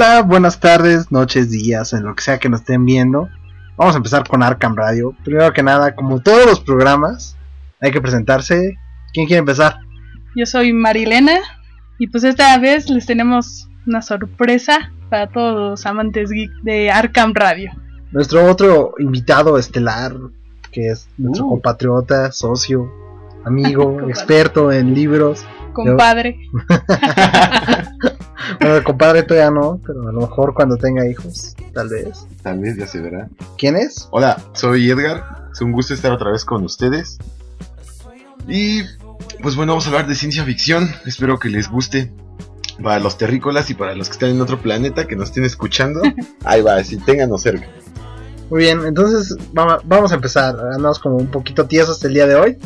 Hola, buenas tardes, noches, días, en lo que sea que nos estén viendo. Vamos a empezar con Arkham Radio. Primero que nada, como todos los programas, hay que presentarse. ¿Quién quiere empezar? Yo soy Marilena y pues esta vez les tenemos una sorpresa para todos los amantes geek de Arkham Radio. Nuestro otro invitado estelar, que es nuestro Uh. compatriota, socio, amigo, experto en libros. Compadre, Bueno, compadre todavía no, pero a lo mejor cuando tenga hijos, tal vez. Tal vez ya se verá. ¿Quién es? Hola, soy Edgar. Es un gusto estar otra vez con ustedes. Y pues bueno, vamos a hablar de ciencia ficción. Espero que les guste. Para los terrícolas y para los que están en otro planeta que nos estén escuchando. Ahí va, si ténganos cerca. Muy bien, entonces vamos, vamos a empezar. Andamos como un poquito tiesos el día de hoy.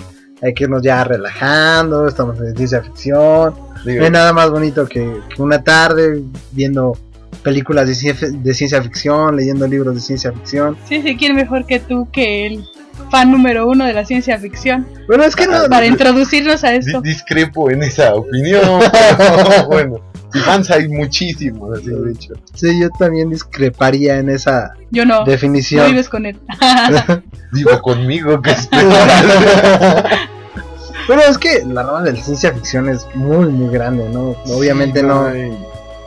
Hay que irnos ya relajando, estamos en ciencia ficción. Digo, No hay nada más bonito que, que una tarde viendo películas de, ciencia- de ciencia ficción, leyendo libros de ciencia ficción. sí, sí, ¿quién mejor que tú que el fan número uno de la ciencia ficción? Bueno, es que no, Para introducirnos a esto. discrepo en esa opinión. pero bueno, si fans hay muchísimos, así de hecho. sí, yo también discreparía en esa Yo no, no definición. vives con él. Digo conmigo que. Pero es que la rama de la ciencia ficción es muy, muy grande, ¿no? Obviamente Sí, no. hay-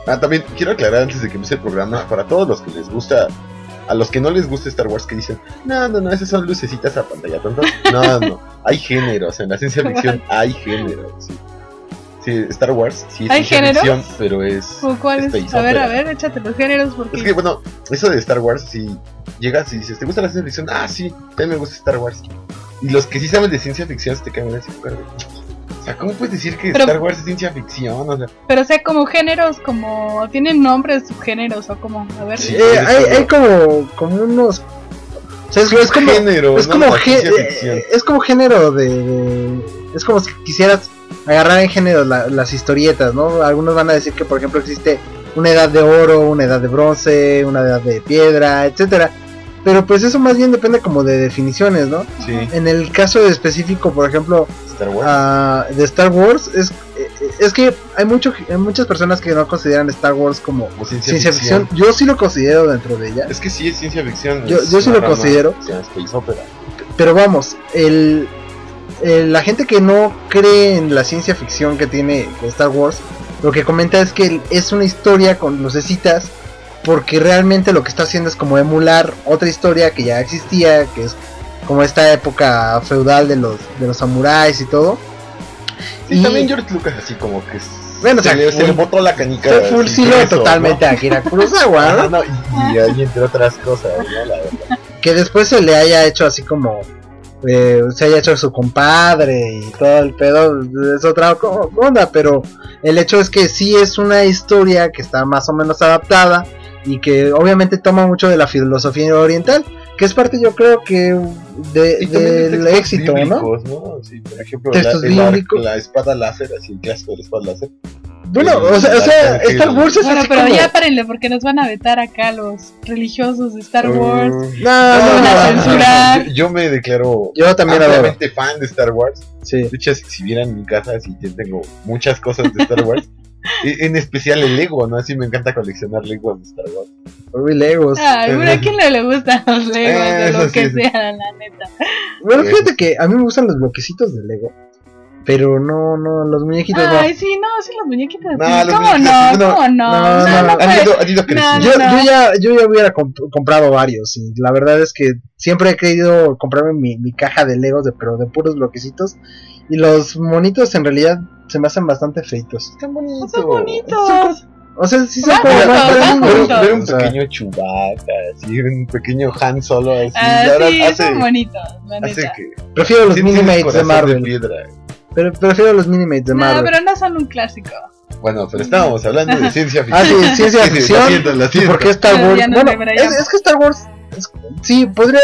Ah, también quiero aclarar antes de que empiece el programa, para todos los que les gusta, a los que no les gusta Star Wars, que dicen, no, no, no, esas son lucecitas a pantalla tonta. No, no, hay géneros, en la ciencia ficción hay géneros. Sí, Sí, Star Wars sí es ¿Hay ciencia géneros? ficción, pero es... ¿O ¿Cuál es? space A ver, a opera. ver, échate los géneros porque Es que bueno, eso de Star Wars, si llegas y dices, ¿te gusta la ciencia ficción? Ah, sí, también me gusta Star Wars. Y los que sí saben de ciencia ficción se te caen así, "Pero, O sea, ¿cómo puedes decir que Pero- Star Wars es ciencia ficción? O sea, Pero o sea, como géneros, como tienen nombres, subgéneros o como, a ver. Sí. Eh, hay, hay como, como unos. O sea, es, es como. género, Es ¿no? como, eh, es como género de, de- Es como si quisieras agarrar en género la- las historietas, ¿no? Algunos van a decir que, por ejemplo, existe una edad de oro, una edad de bronce, una edad de piedra, etcétera. Pero pues eso más bien depende como de definiciones, ¿no? Sí, En el caso específico, por ejemplo, Star Wars. ah, de Star Wars, es, eh, es que hay, mucho, hay muchas personas que no consideran Star Wars como como ciencia, ciencia ficción. ficción. Yo sí lo considero dentro de ella. Es que sí es ciencia ficción. Yo- sí lo considero. Pero vamos, el, el- la gente que no cree en la ciencia ficción que tiene Star Wars, lo que comenta es que es una historia con lucecitas, porque realmente lo que está haciendo es como emular otra historia que ya existía, que es como esta época feudal de los, de los samuráis y todo. Sí, Y- también George Lucas así como que Bueno, o se, sea, le, se full- le botó la canica. Fue queso, totalmente a Akira Kurosawa, ¿no? ¿no? No, y, ahí entre otras cosas, ¿no? La verdad. que después se le haya hecho así como eh, se haya hecho su compadre y todo el pedo es otra onda pero el hecho es que sí es una historia que está más o menos adaptada y que obviamente toma mucho de la filosofía oriental que es parte yo creo que de, del éxito no bíblicos, ¿no? Sí, por ejemplo, Textos la, bíblicos. espada láser, así el clásico de la espada láser. bueno el- o sea, o sea. Star Wars es Bueno, así pero como- ya párenle porque nos van a vetar acá los religiosos de Star Wars. Uh, no, Nos no, van a no, no, censurar. Yo, yo me declaro yo también fan de Star Wars. sí De hecho, si, si vieran mi casa, sí yo tengo muchas cosas de Star Wars. E- en especial el Lego, ¿no? Así me encanta coleccionar Legos de Star Wars. Uy, Legos Ay, pero a quién no le gustan los legos Eh, de lo que sí. sea, la neta. bueno Eh. fíjate que a mí me gustan los bloquecitos de Lego pero no no los muñequitos no Ay, sí, no, sí, los muñequitos. No, sí. los ¿Cómo muñequitos, no? no, ¿Cómo no? no, No, no, no han ido, han ido creciendo. Yo, no. yo ya, yo ya hubiera comp- comprado varios y la verdad es que siempre he querido comprarme mi, mi caja de Legos, de, pero de puros bloquecitos y los monitos en realidad se me hacen bastante feitos. Están bonitos. Son bonitos. O sea, sí van grandes, Ver, un pequeño Chewbacca, así, un pequeño Han Solo, así. Ah, la sí, hace, son bonitos, la hace que. prefiero los sí Minimates de Marvel. piedra. pero prefiero los Minimates de No, Marvel. pero no son un clásico. Bueno, pero estábamos hablando de ciencia ficción. Ah, sí, ciencia Sí, sí, ficción. Lo siento, ¿Y siento. por qué Star Wars? nos Bueno, es, es que Star Wars, es- sí, podría,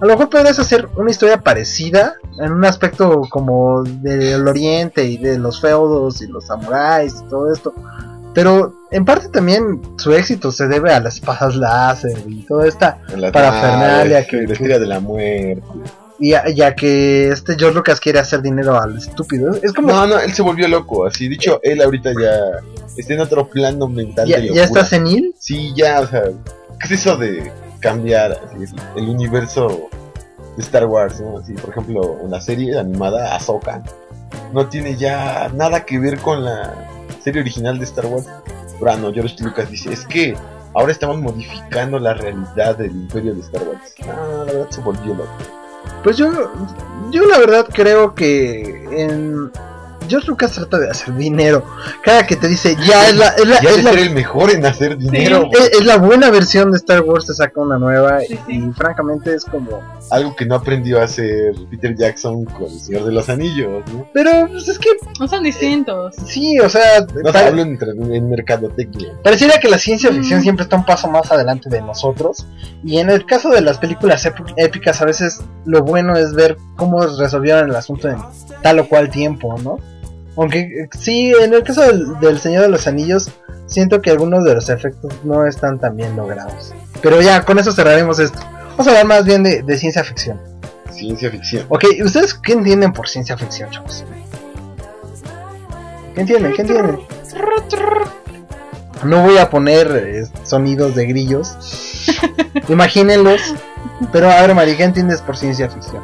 a lo mejor podrías hacer una historia parecida en un aspecto como del oriente y de los feudos y los samuráis y todo esto. Pero en parte también su éxito se debe a las espadas láser y toda esta parafernalia nave, que- estrella de la muerte. Y ya, ya que este George Lucas quiere hacer dinero al estúpido. Es como. No, no, él se volvió loco. Así dicho, él ahorita ya está en otro plano mental. ¿Ya, de ya está senil? Sí, ya, o sea, ¿qué es eso de cambiar el universo de Star Wars? ¿no? Así, por ejemplo, en la serie animada Ahsoka no tiene ya nada que ver con la serie original de Star Wars. Bueno, George Lucas dice, es que ahora estamos modificando la realidad del imperio de Star Wars. No, la verdad se volvió loco. Pues yo, yo la verdad creo que en George Lucas trata de hacer dinero. Cada que te dice ya es la, es la, Ya es la- ser el mejor en hacer dinero. es- es la buena versión de Star Wars, te saca una nueva Sí, sí. y francamente es como... Algo que no aprendió a hacer Peter Jackson con El Señor de los Anillos, ¿no? Pero pues es que No son distintos. sí, o sea, No pare- hablo en, en mercadotecnia. pareciera que la ciencia ficción Mm. siempre está un paso más adelante de nosotros. Y en el caso de las películas épi- épicas, a veces lo bueno es ver cómo resolvieron el asunto en tal o cual tiempo, ¿no? Aunque sí, en el caso del, del Señor de los Anillos, siento que algunos de los efectos no están tan bien logrados. Pero ya, con eso cerraremos esto. Vamos a hablar más bien de, de ciencia ficción. Ciencia ficción. Ok, ¿ustedes qué entienden por ciencia ficción, chavos? ¿Qué entienden? ¿Qué entienden? No voy a poner eh, sonidos de grillos. Imagínenlos. Pero a ver, Mari, ¿qué entiendes por ciencia ficción?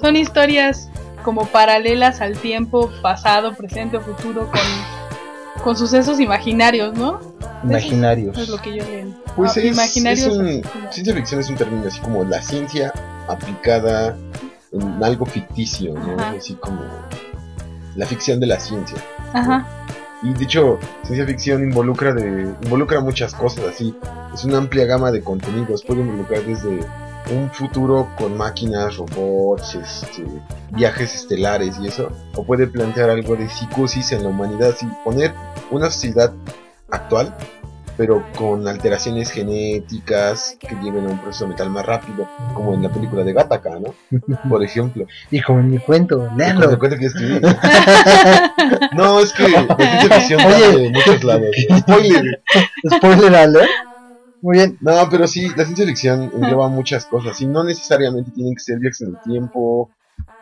Son historias como paralelas al tiempo pasado, presente o futuro con, con sucesos imaginarios, ¿no? Imaginarios. Eso es lo que yo leo. Pues Ah, es, imaginarios es un- ciencia ficción es un término así como la ciencia aplicada en algo ficticio, ¿no? Ajá. Así como la ficción de la ciencia. Ajá. Y de hecho, ciencia ficción involucra de involucra muchas cosas así. Es una amplia gama de contenidos. Puede involucrar desde un futuro con máquinas, robots, este, viajes estelares y eso. O puede plantear algo de psicosis en la humanidad y poner una sociedad actual, pero con alteraciones genéticas que lleven a un proceso mental más rápido, como en la película de Gattaca, ¿no? Por ejemplo. Y como en mi cuento, cuento que escribí. No, es que la de muchos lados. Spoiler. Spoiler alert. Muy bien. No, pero sí, la ciencia ficción engloba muchas cosas y no necesariamente tienen que ser viajes en el tiempo,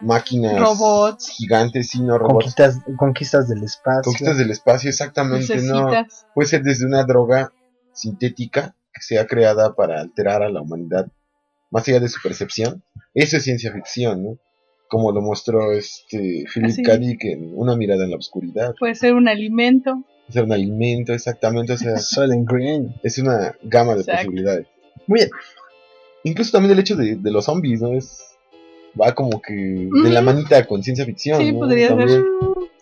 máquinas Robots. gigantes, sino robots. Conquistas, conquistas del espacio. Conquistas del espacio, exactamente, no. Puede ser desde una droga sintética que sea creada para alterar a la humanidad más allá de su percepción. Eso es ciencia ficción, ¿no? Como lo mostró este Philip. K. Dick en Una mirada en la oscuridad. Puede ser un alimento. Ser un alimento, exactamente, o sea, Soylent Green. es una gama de Exacto. posibilidades. Muy bien. Incluso también el hecho de, de los zombies, ¿no? Es va como que de la manita con ciencia ficción, Sí, ¿no? podría ser. También,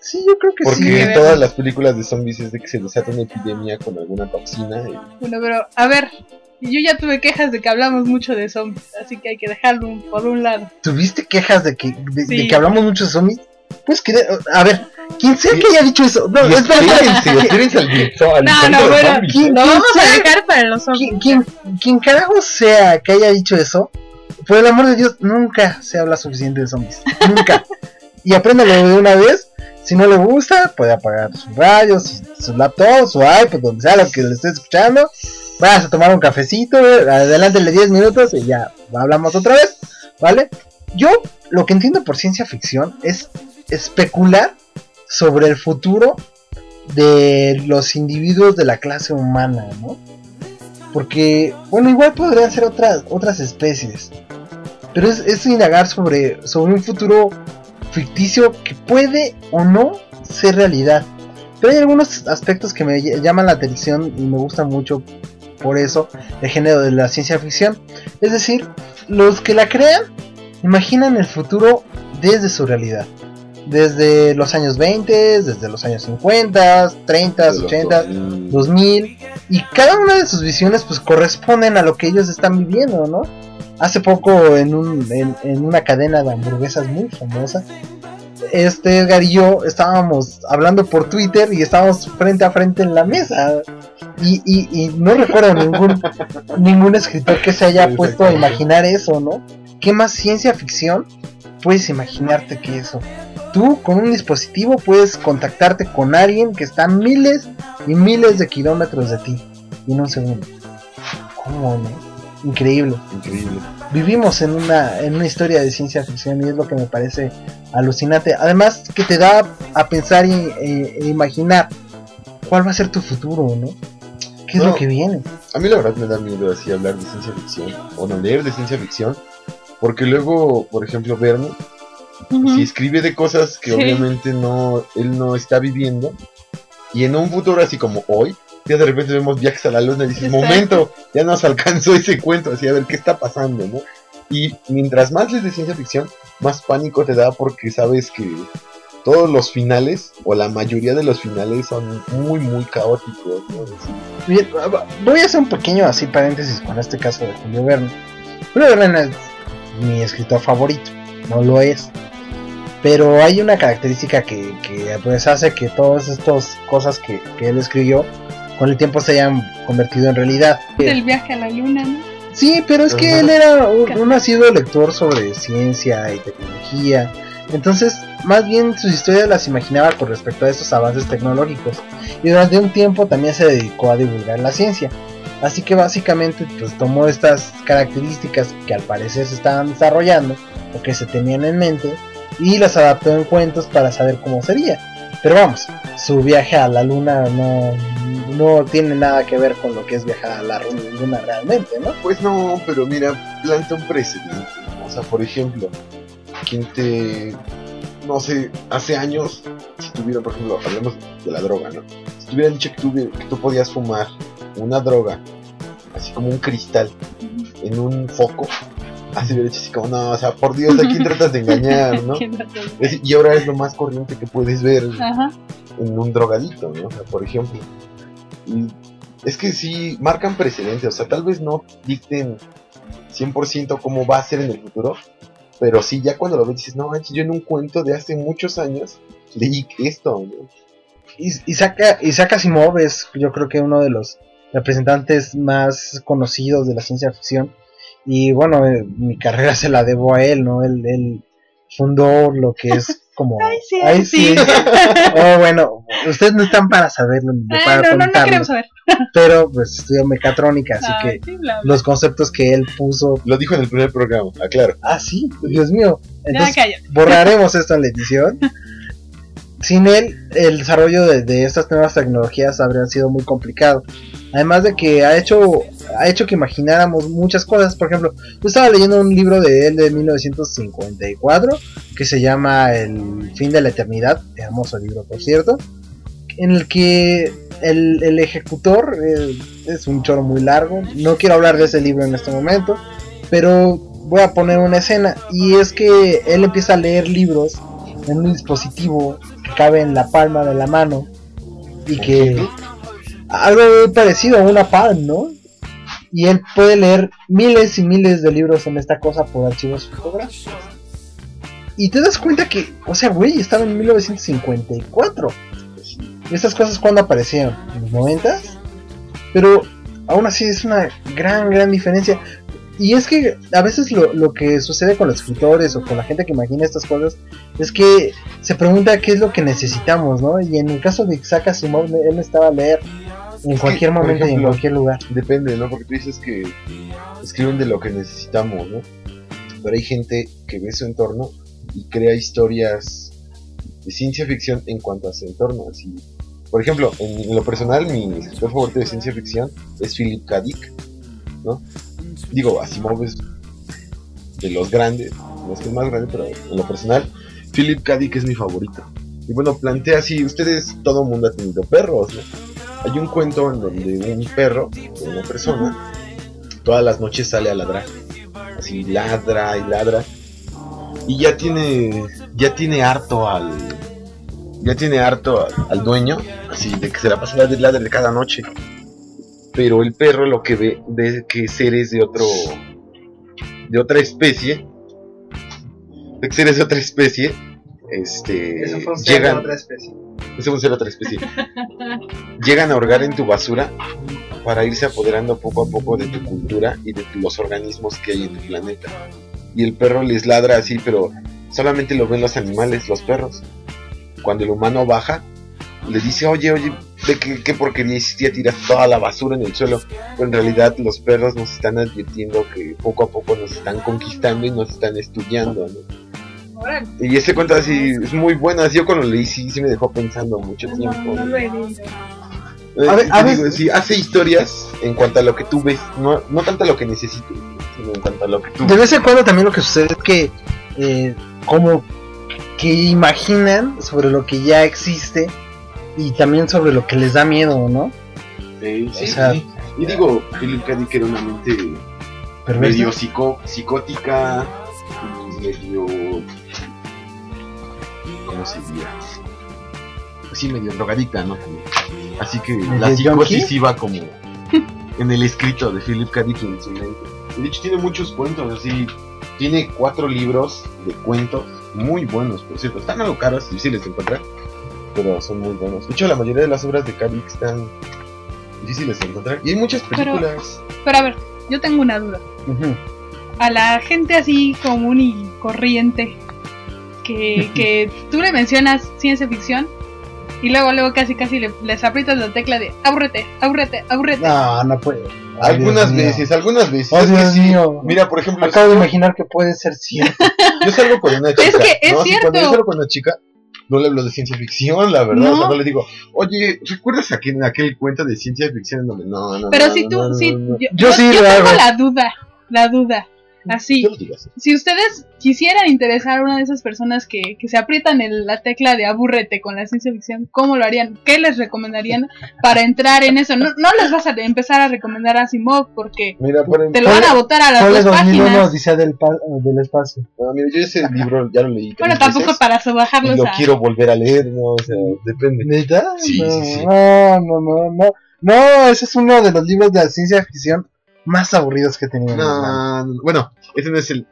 Sí, yo creo que Porque sí. Sí. todas las películas de zombies es de que se desata una epidemia con alguna toxina y Bueno, pero a ver, yo ya tuve quejas de que hablamos mucho de zombies, así que hay que dejarlo por un lado. ¿Tuviste quejas de que, de, de Sí. que hablamos mucho de zombies? Pues que, a ver, ¿quién sea que haya dicho eso? No, espérense, al No, no, bueno, zombies. ¿quién- Lo vamos a dejar para los zombies. ¿Quién, quién, quién carajo sea que haya dicho eso, por el amor de Dios, nunca se habla suficiente de zombies. Nunca. y apréndalo de una vez. Si no le gusta, puede apagar su radio, su, su laptop, su iPod, donde sea lo que le esté escuchando. Vas a tomar un cafecito, adelántele 10 minutos y ya hablamos otra vez, ¿vale? Yo lo que entiendo por ciencia ficción es especular sobre el futuro de los individuos de la clase humana, ¿no? Porque, bueno, igual podrían ser otras, otras especies. Pero es, es indagar sobre, sobre un futuro ficticio que puede o no ser realidad. Pero hay algunos aspectos que me ll- llaman la atención y me gustan mucho por eso el género de la ciencia ficción. Es decir, los que la crean imaginan el futuro desde su realidad. Desde los años 20, desde los años 50, 30, De los 80, 2000. 2000 y cada una de sus visiones pues corresponden a lo que ellos están viviendo, ¿no? Hace poco en, un, en, en una cadena de hamburguesas muy famosa, este Edgar y yo estábamos hablando por Twitter y estábamos frente a frente en la mesa y, y, y no recuerdo ningún, ningún escritor que se haya puesto a imaginar eso, ¿no? ¿Qué más ciencia ficción puedes imaginarte que eso? Tú con un dispositivo puedes contactarte con alguien que está a miles y miles de kilómetros de ti en un segundo. ¿Cómo no? increíble. Increíble. Vivimos en una, en una historia de ciencia ficción y es lo que me parece alucinante. Además que te da a pensar y e, e imaginar cuál va a ser tu futuro, ¿no? ¿Qué es lo que viene? A mí la verdad me da miedo así hablar de ciencia ficción o no leer de ciencia ficción. Porque luego, por ejemplo, Verne, Si escribe de cosas que Sí. obviamente no, él no está viviendo. Y en un futuro así como hoy, ya de repente vemos viajes a la luna y dices, Exacto. momento, ya nos alcanzó ese cuento, así a ver qué está pasando, ¿no? Y mientras más lees de ciencia ficción, más pánico te da porque sabes que todos los finales, o la mayoría de los finales, son muy, muy caóticos, ¿no? Bien, voy a hacer un pequeño así paréntesis con este caso de Julio Verne. Julio Verne es mi escritor favorito, no lo es. Pero hay una característica que, que, pues hace que todas estas cosas que, que él escribió con el tiempo se hayan convertido en realidad. El viaje a la luna, ¿no? Sí, pero es que él era un, un nacido lector sobre ciencia y tecnología. Entonces, más bien sus historias las imaginaba con respecto a estos avances tecnológicos. Y durante un tiempo también se dedicó a divulgar la ciencia. Así que básicamente pues tomó estas características que al parecer se estaban desarrollando o que se tenían en mente y las adaptó en cuentos para saber cómo sería. Pero vamos, su viaje a la luna no, no tiene nada que ver con lo que es viajar a la luna realmente, ¿no? Pues no, pero mira, planta un precedente. O sea, por ejemplo, quien te. No sé, hace años, si tuvieran, por ejemplo, hablemos de la droga, ¿no? Si te dicho que tú, que tú podías fumar una droga, así como un cristal, en un foco, así hubiera dicho así como, no, o sea, por Dios, ¿a quién tratas de engañar, no? ¿Quién no te- Es decir, Y ahora es lo más corriente que puedes ver Ajá. en un drogadito, ¿no? O sea, por ejemplo. Y es que sí, marcan precedentes, o sea, tal vez no dicten 100% cómo va a ser en el futuro, pero sí, ya cuando lo ves dices, no, manches, yo en un cuento de hace muchos años leí esto, ¿no? Is- Isaac, Isaac Asimov es yo creo que uno de los representantes más conocidos de la ciencia ficción y bueno eh, mi carrera se la debo a él no él, él fundó lo que es como Ay, sí, ay, sí. oh bueno ustedes no están para saberlo ni Ay, para no, no, no contarlo queremos saber. pero pues estudió mecatrónica así Ay, que sí, bla, bla. los conceptos que él puso Lo dijo en el primer programa, aclaro. ah sí Dios mío entonces borraremos esto en la edición. Sin él, el desarrollo de, de estas nuevas tecnologías habría sido muy complicado. Además de que ha hecho, ha hecho que imagináramos muchas cosas. Por ejemplo, yo estaba leyendo un libro de él de 1954 que se llama El fin de la eternidad. Hermoso libro, por cierto. En el que el, el ejecutor eh, es un choro muy largo. No quiero hablar de ese libro en este momento. Pero voy a poner una escena. Y es que él empieza a leer libros en un dispositivo que cabe en la palma de la mano. Y que algo parecido a una palm, ¿no? Y él puede leer miles y miles de libros en esta cosa por archivos fotográficos. Y te das cuenta que, o sea, güey, estaba en 1954. ¿Y estas cosas cuándo aparecieron? ¿En los 90? Pero aún así es una gran, gran diferencia. Y es que a veces lo, lo que sucede con los escritores o con la gente que imagina estas cosas es que se pregunta qué es lo que necesitamos, ¿no? Y en el caso de Isaac Asimov, él necesitaba leer en cualquier momento y en cualquier lugar. Depende, ¿no? Porque tú dices que escriben de lo que necesitamos, ¿no? Pero hay gente que ve su entorno y crea historias de ciencia ficción en cuanto a su entorno. Así, por ejemplo, en, en lo personal, mi escritor favorito de ciencia ficción es Philip K. Dick, ¿no? Digo, Asimov es de los grandes, no es que el más grande, pero en lo personal, Philip K. Dick es mi favorito. Y bueno, plantea así, ustedes, todo el mundo ha tenido perros, ¿no? Hay un cuento en donde un perro, una persona, todas las noches sale a ladrar. Así ladra y ladra. Y ya tiene, ya tiene harto al, ya tiene harto al, dueño, así de que se la pasa ladre ladre cada noche. Pero el perro lo que ve, ve que seres de otro, de otra especie, de que seres de otra especie, este, llegan, especie. eso fue ser otra especie. Llegan a hurgar en tu basura para irse apoderando poco a poco de tu cultura y de los organismos que hay en el planeta. Y el perro les ladra así, pero solamente lo ven los animales, los perros. Cuando el humano baja, le dice, oye, oye, de qué, qué porquería hiciste, tiras toda la basura en el suelo. Pero en realidad los perros nos están advirtiendo que poco a poco nos están conquistando y nos están estudiando, ¿no? Y ese cuento así es muy bueno, así yo cuando lo leí sí, sí me dejó pensando mucho No, tiempo. no lo he leído. Eh, A ver, a digo, ver- sí, hace historias en cuanto a lo que tú ves, no, no tanto a lo que necesites, sino en cuanto a lo que tú De vez en cuando también lo que sucede es que eh, como que imaginan sobre lo que ya existe y también sobre lo que les da miedo, ¿no? Sí, O sea, sí. Y digo, Philip K. Dick era una mente medio psico- psicótica y medio. ¿Cómo se diría? Sí, medio drogadicta, ¿no? Así que ¿Medio la psicosis iba como en el escrito de Philip K. Dick en su mente. Y de hecho, tiene muchos cuentos, así. Tiene cuatro libros de cuentos muy buenos, por cierto. Están algo caros, difíciles de encontrar, pero son muy buenos. De hecho, la mayoría de las obras de K. Dick están difíciles de encontrar. Y hay muchas películas. Pero a ver, yo tengo una duda. A la gente así común y corriente que, que tú le mencionas ciencia ficción y luego luego casi casi le, les aprietas la tecla de aburrete, aburrete, aburrete. No, no puede. Ay, Algunas Dios mío. veces, algunas veces. Oh, Es que Dios sí. mío. Mira, por ejemplo, Acabo de imaginar que puede ser cierto. yo salgo con una chica. Es que es ¿no? Cierto. Cuando yo salgo con una chica, no le hablo de ciencia ficción, la verdad. No. O sea, no le digo, oye, ¿recuerdas aquel, aquel cuento de ciencia ficción en donde no, no, Pero no, si no, tú, no, no, si, no, no. yo, Yo sí yo tengo la duda, la duda. Así, Yo lo digo así. si ustedes quisieran interesar a una de esas personas que, que se aprietan el- la tecla de aburrete con la ciencia ficción, ¿cómo lo harían? ¿Qué les recomendarían para entrar en eso? No, no les vas a empezar a recomendar a Asimov porque Mira, por te lo van a botar a las dos 2001 páginas. Odisea del, pa- del espacio. no, mira, yo ese libro ya lo leí. Bueno, tampoco veces, para sobajarlos lo a... quiero volver a leer, no, o sea, depende. ¿Neta? Sí, no, sí, sí. no, no, no, no. No, ese es uno de los libros de la ciencia ficción más aburridos que he tenido. en mi vida. No, no, bueno, ese no es el.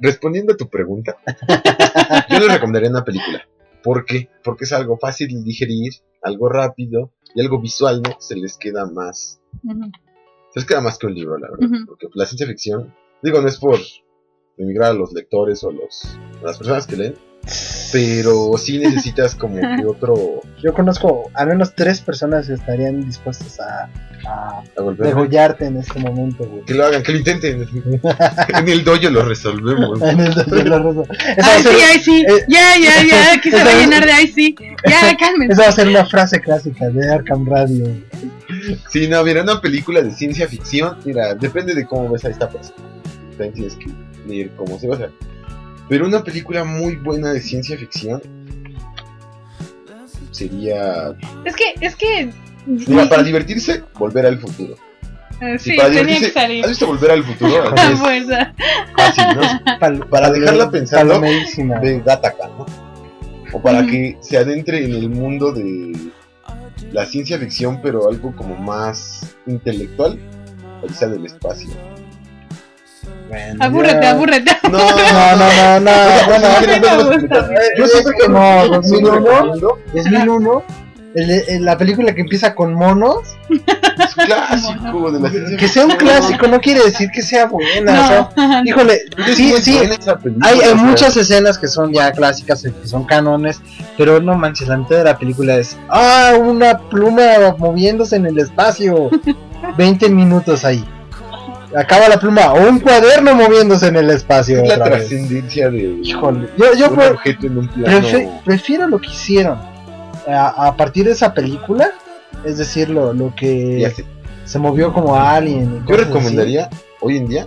Respondiendo a tu pregunta, yo les recomendaría una película. ¿Por qué? Porque es algo fácil de digerir, algo rápido y algo visual, ¿no? Se les queda más. Se les queda más que un libro, la verdad. Porque la ciencia ficción, digo, no es por emigrar a los lectores o a, los, a las personas que leen, pero sí necesitas como que otro. Yo conozco al menos tres personas que estarían dispuestas a, a degollarte en este momento, güey. Que lo hagan, que lo intenten. en el dojo lo resolvemos. En el Ay, ser- sí, ay, sí. eh, Ya, ya, ya. Aquí se va a esa- llenar de ay, sí. Ya, cálmense. Esa va a ser una frase clásica de Arkham Radio. Sí, no, mira, una película de ciencia ficción, mira, depende de cómo ves a esta persona. Que cómo se va a hacer. Pero una película muy buena de ciencia ficción sería. Es que, es que. Mira, para divertirse, volver al futuro. Y Sí, para tenía que divertirse, salir. ¿Has visto volver al futuro? A Así es fuerza. fácil, ¿no? Pal- Para dejarla pensando. De Gattaca, ¿no? O para que se adentre en el mundo de la ciencia ficción, pero algo como más intelectual, o sea, del espacio. Bueno, Abúrrete, ya. abúrrete. No, No, no, no, no. No, no. Yo siento que no, Sí, 2001, recomiendo. 2001, el- el- la película que empieza con monos, Es un clásico de la ciencia que sea un clásico no quiere decir que sea buena, o sea, No. híjole, sí, sí, hay, hay muchas escenas que son ya clásicas, eh, que son cánones, pero no manches, la mitad de la película es, ah, una pluma moviéndose en el espacio, 20 minutos ahí. Acaba la pluma, o un cuaderno moviéndose en el espacio. Es la trascendencia de Híjole, yo, yo un pre- objeto en un plano. prefe- prefiero lo que hicieron a, a partir de esa película, es decir, lo, lo que se movió como Alien. y Yo así. recomendaría hoy en día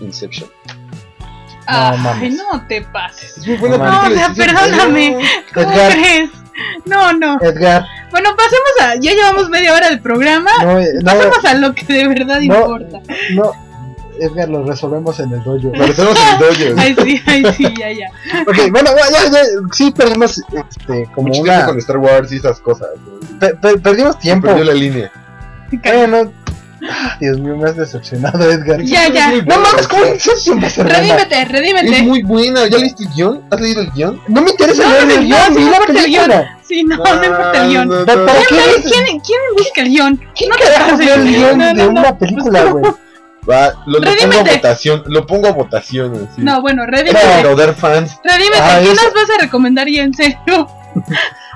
Inception. Ay, mames. no te pases. Es muy buena No, película. o sea, perdóname. ¿Cómo Edgar. crees? No, no. Edgar, Bueno, pasemos a. Ya llevamos media hora del programa. no, eh, no, Pasemos a lo que de verdad No. importa. no, Edgar, lo resolvemos en el dojo. Lo resolvemos en el dojo. Ay, sí, ay, sí, ya, ya. Ok, bueno, ya, ya, sí perdimos este, como Mucho una... tiempo con Star Wars y esas cosas. pe- pe- perdimos tiempo. Perdió la línea. Bueno, Dios mío, me has decepcionado, Edgar. Ya, ya. No mames, ¿cómo sí. Ser buena? Redímete, Es redímete. muy buena. ¿Ya leíste el guion? ¿Has leído el guion? No me interesa No, leer no, el no, guion, sí, no importa el película. Sí, no, no importa el guion. no, ¿Para- no. para ¿Quién, quién, quién busca el guion? ¿Quién No te carajo el guion No, no, de no. una película, güey? Va, lo, lo pongo a Redímete. votación. Lo pongo a votación. Así. No, bueno, Para redímete. recaudar fans. Redímete. Ah, ¿Qué nos vas a recomendar y en serio?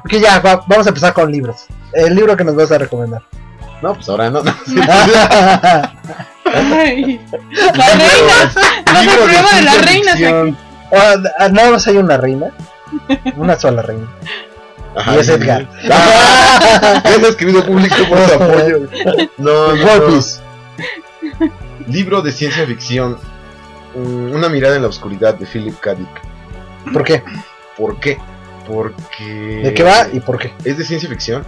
Ok, ya, va- vamos a empezar con libros. El libro que nos vas a recomendar. No, pues ahora no. no. Ay, la reina. No prueba de la ciencia reina. ficción. Ah, nada más hay una reina. Una sola reina. Ajá, Y es. Edgar. Ah, Gracias, querido público, por su apoyo. No, no, no. Libro de ciencia ficción. Una mirada en la oscuridad de Philip K. Dick. ¿Por qué? ¿Por qué? Porque. ¿De qué va y por qué? Es de ciencia ficción.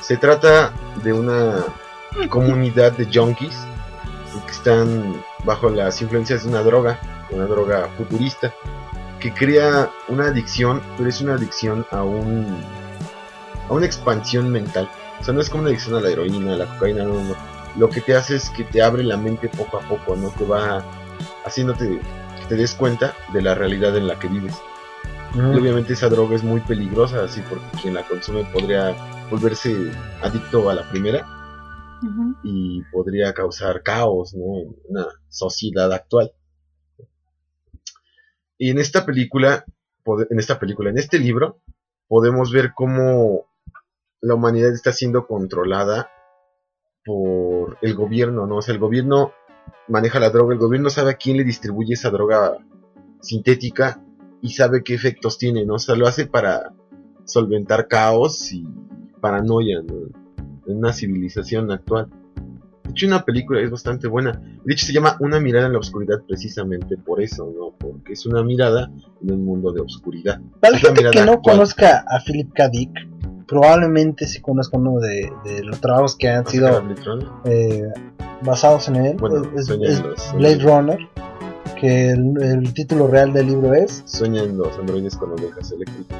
Se trata de una comunidad de junkies que están bajo las influencias de una droga, una droga futurista, que crea una adicción, pero es una adicción a un a una expansión mental. O sea, no es como una adicción a la heroína, a la cocaína, no, no. Lo que te hace es que te abre la mente poco a poco, ¿no? Te va haciéndote que te des cuenta de la realidad en la que vives. Y obviamente esa droga es muy peligrosa, así porque quien la consume podría volverse adicto a la primera y podría causar caos ¿no? en una sociedad actual. Y en esta película, en esta película, en este libro, podemos ver cómo la humanidad está siendo controlada por el gobierno, ¿no? O sea, el gobierno maneja la droga, el gobierno sabe a quién le distribuye esa droga sintética y sabe qué efectos tiene, ¿no? O sea, lo hace para solventar caos y paranoia, ¿no? En una civilización actual. De hecho, una película es bastante buena. De hecho, se llama Una mirada en la oscuridad precisamente por eso, ¿no? Porque es una mirada en un mundo de oscuridad. Para la gente que no actual. conozca a Philip K. Dick, probablemente sí conozca uno de, de los trabajos que han ¿Vas a sacar a sido eh, basados en él. Bueno, es, Blade Runner, que el, el título real del libro es. Sueñan los androides con ovejas eléctricas.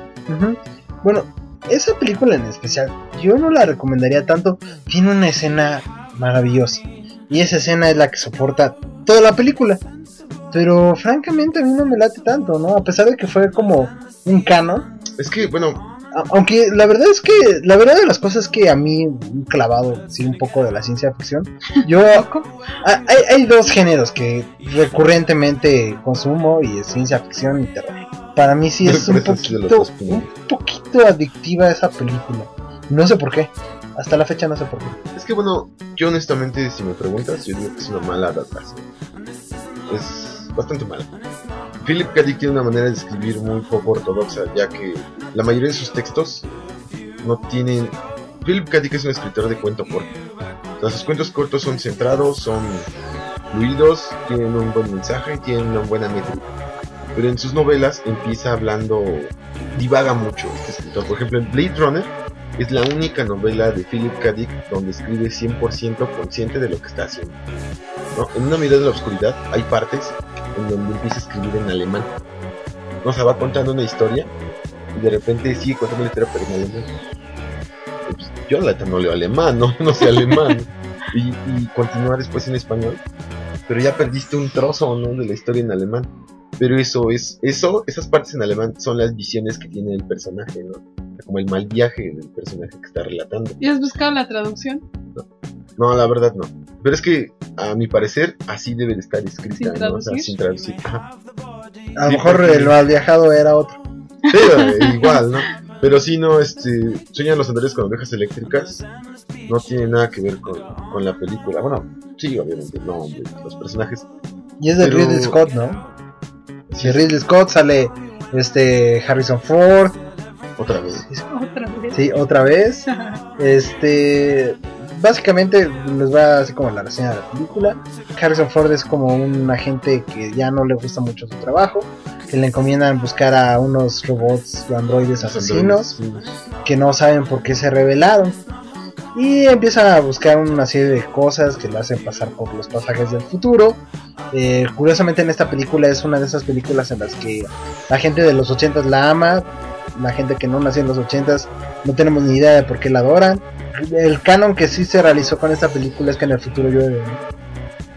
Bueno, esa película en especial, yo no la recomendaría tanto. Tiene una escena maravillosa. Y esa escena es la que soporta toda la película. Pero francamente a mí no me late tanto, ¿no? A pesar de que fue como un canon. Es que, bueno, A- Aunque la verdad es que, la verdad de las cosas es que a mí, un clavado, sí, un poco de la ciencia ficción, yo, hay, hay dos géneros que recurrentemente consumo y es ciencia ficción y terror. Para mí sí es un poquito, un poquito adictiva esa película. No sé por qué, hasta la fecha no sé por qué. es que, bueno, yo honestamente, si me preguntas, yo digo que es una mala adaptación. Es bastante mala. Philip K. Dick tiene una manera de escribir muy poco ortodoxa, ya que la mayoría de sus textos no tienen... Philip K. Dick es un escritor de cuento corto. O sea, sus cuentos cortos son centrados, son fluidos, tienen un buen mensaje y tienen una buena métrica. Pero en sus novelas empieza hablando, divaga mucho este escritor. Por ejemplo, en Blade Runner es la única novela de Philip K. Dick donde escribe 100% consciente de lo que está haciendo. ¿no? En una mirada de la oscuridad hay partes en donde empieza a escribir en alemán. O sea, va contando una historia y de repente sigue contando la historia pero en alemán. Pues, yo la no leo alemán, no, no sé alemán. y, y continúa después en español. Pero ya perdiste un trozo ¿no? de la historia en alemán. Pero eso es, eso, esas partes en alemán son las visiones que tiene el personaje, ¿no? Como el mal viaje del personaje que está relatando. ¿Y has buscado la traducción? No, la verdad no. Pero es que, a mi parecer, así debe de estar escrita, ¿Sin ¿no? O sea, sin traducir. Ajá. A lo Sí, mejor porque- el mal viajado era otro. Pero, igual, ¿no? Pero sí, no, este, Sueñan los androides con ovejas eléctricas no tiene nada que ver con, con la película. Bueno, sí, obviamente, no, hombre, los personajes. Y es de Pero- Ridley Scott, ¿no? De Ridley Scott sale este Harrison Ford, otra vez. Otra vez. sí, otra vez. Este, básicamente les va así como la reseña de la película. Harrison Ford es como un agente que ya no le gusta mucho su trabajo, que le encomiendan buscar a unos robots o androides asesinos androides, que no saben por qué se rebelaron. Y empiezan a buscar una serie de cosas que le hacen pasar por los pasajes del futuro. Eh, curiosamente en esta película es una de esas películas en las que la gente de los 80 la ama, la gente que no nació en los 80 no tenemos ni idea de por qué la adoran. El canon que sí se realizó con esta película es que en el futuro llueve.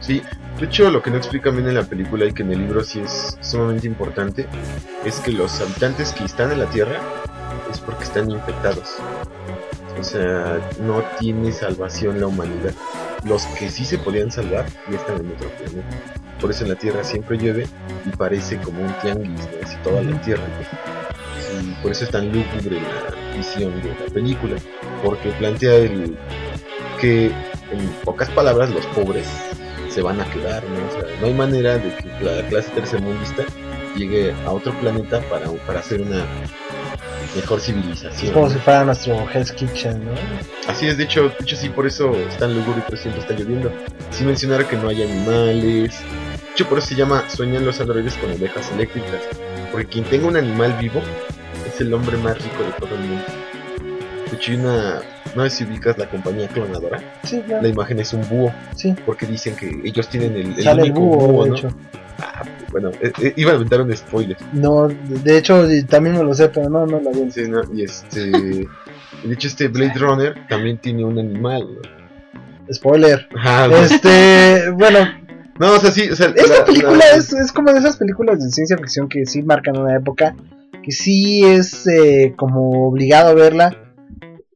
Sí, de hecho lo que no explican bien en la película y que en el libro sí es sumamente importante es que los habitantes que están en la Tierra es porque están infectados. O sea, no tiene salvación la humanidad. Los que sí se podían salvar ya están en otro planeta. Por eso en la Tierra siempre llueve y parece como un tianguis, ¿no? así toda la Tierra. Y por eso es tan lúgubre la, visión de la película, porque plantea el que en pocas palabras los pobres se van a quedar, ¿no? O sea, no hay manera de que la clase tercermundista llegue a otro planeta para, para hacer una mejor Es civilización. como si fuera nuestro Hell's Kitchen, ¿no? Así es, de hecho, de hecho sí, por eso están lúgubre y por eso siempre está lloviendo. Sin mencionar que no hay animales. De hecho, por eso se llama Sueñan los androides con ovejas eléctricas. Porque quien tenga un animal vivo es el hombre más rico de todo el mundo. De hecho, hay una. No sé si ubicas la compañía clonadora. Sí, La imagen es un búho. Sí. Porque dicen que ellos tienen el, el Sale el único búho, búho, de ¿no? hecho. Ah, bueno, eh, eh, iba a aventar un spoiler. No, de hecho, también me lo sé, pero no, no lo vi. Sí, ¿no? Y este. De hecho, este Blade Runner también tiene un animal. ¿no? Spoiler. Ajá, ¿no? Este, bueno, No, o sea, sí, o sea, esta la- película la- es, es como de esas películas de ciencia ficción que sí marcan una época, que sí es eh, como obligado a verla.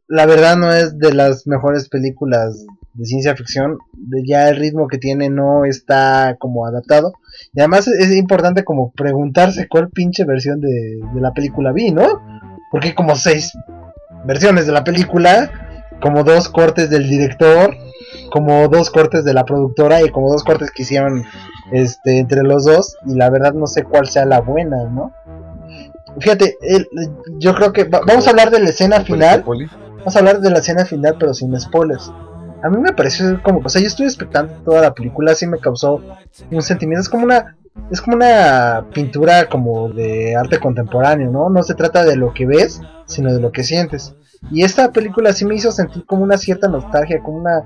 La verdad no es de las mejores películas de ciencia ficción, ya el ritmo que tiene no está como adaptado. Y además es, importante como preguntarse cuál pinche versión de, de la película vi, ¿no? Porque hay como seis versiones de la película, como dos cortes del director, como dos cortes de la productora y como dos cortes que hicieron este entre los dos y la verdad no sé cuál sea la buena, ¿no? Fíjate, el- yo creo que va- vamos a hablar de la escena final, vamos a hablar de la escena final pero sin spoilers. A mí me pareció como, o sea, yo estuve expectante toda la película, sí me causó un sentimiento, es como una es como una pintura como de arte contemporáneo, ¿no? No se trata de lo que ves, sino de lo que sientes. Y esta película sí me hizo sentir como una cierta nostalgia, como una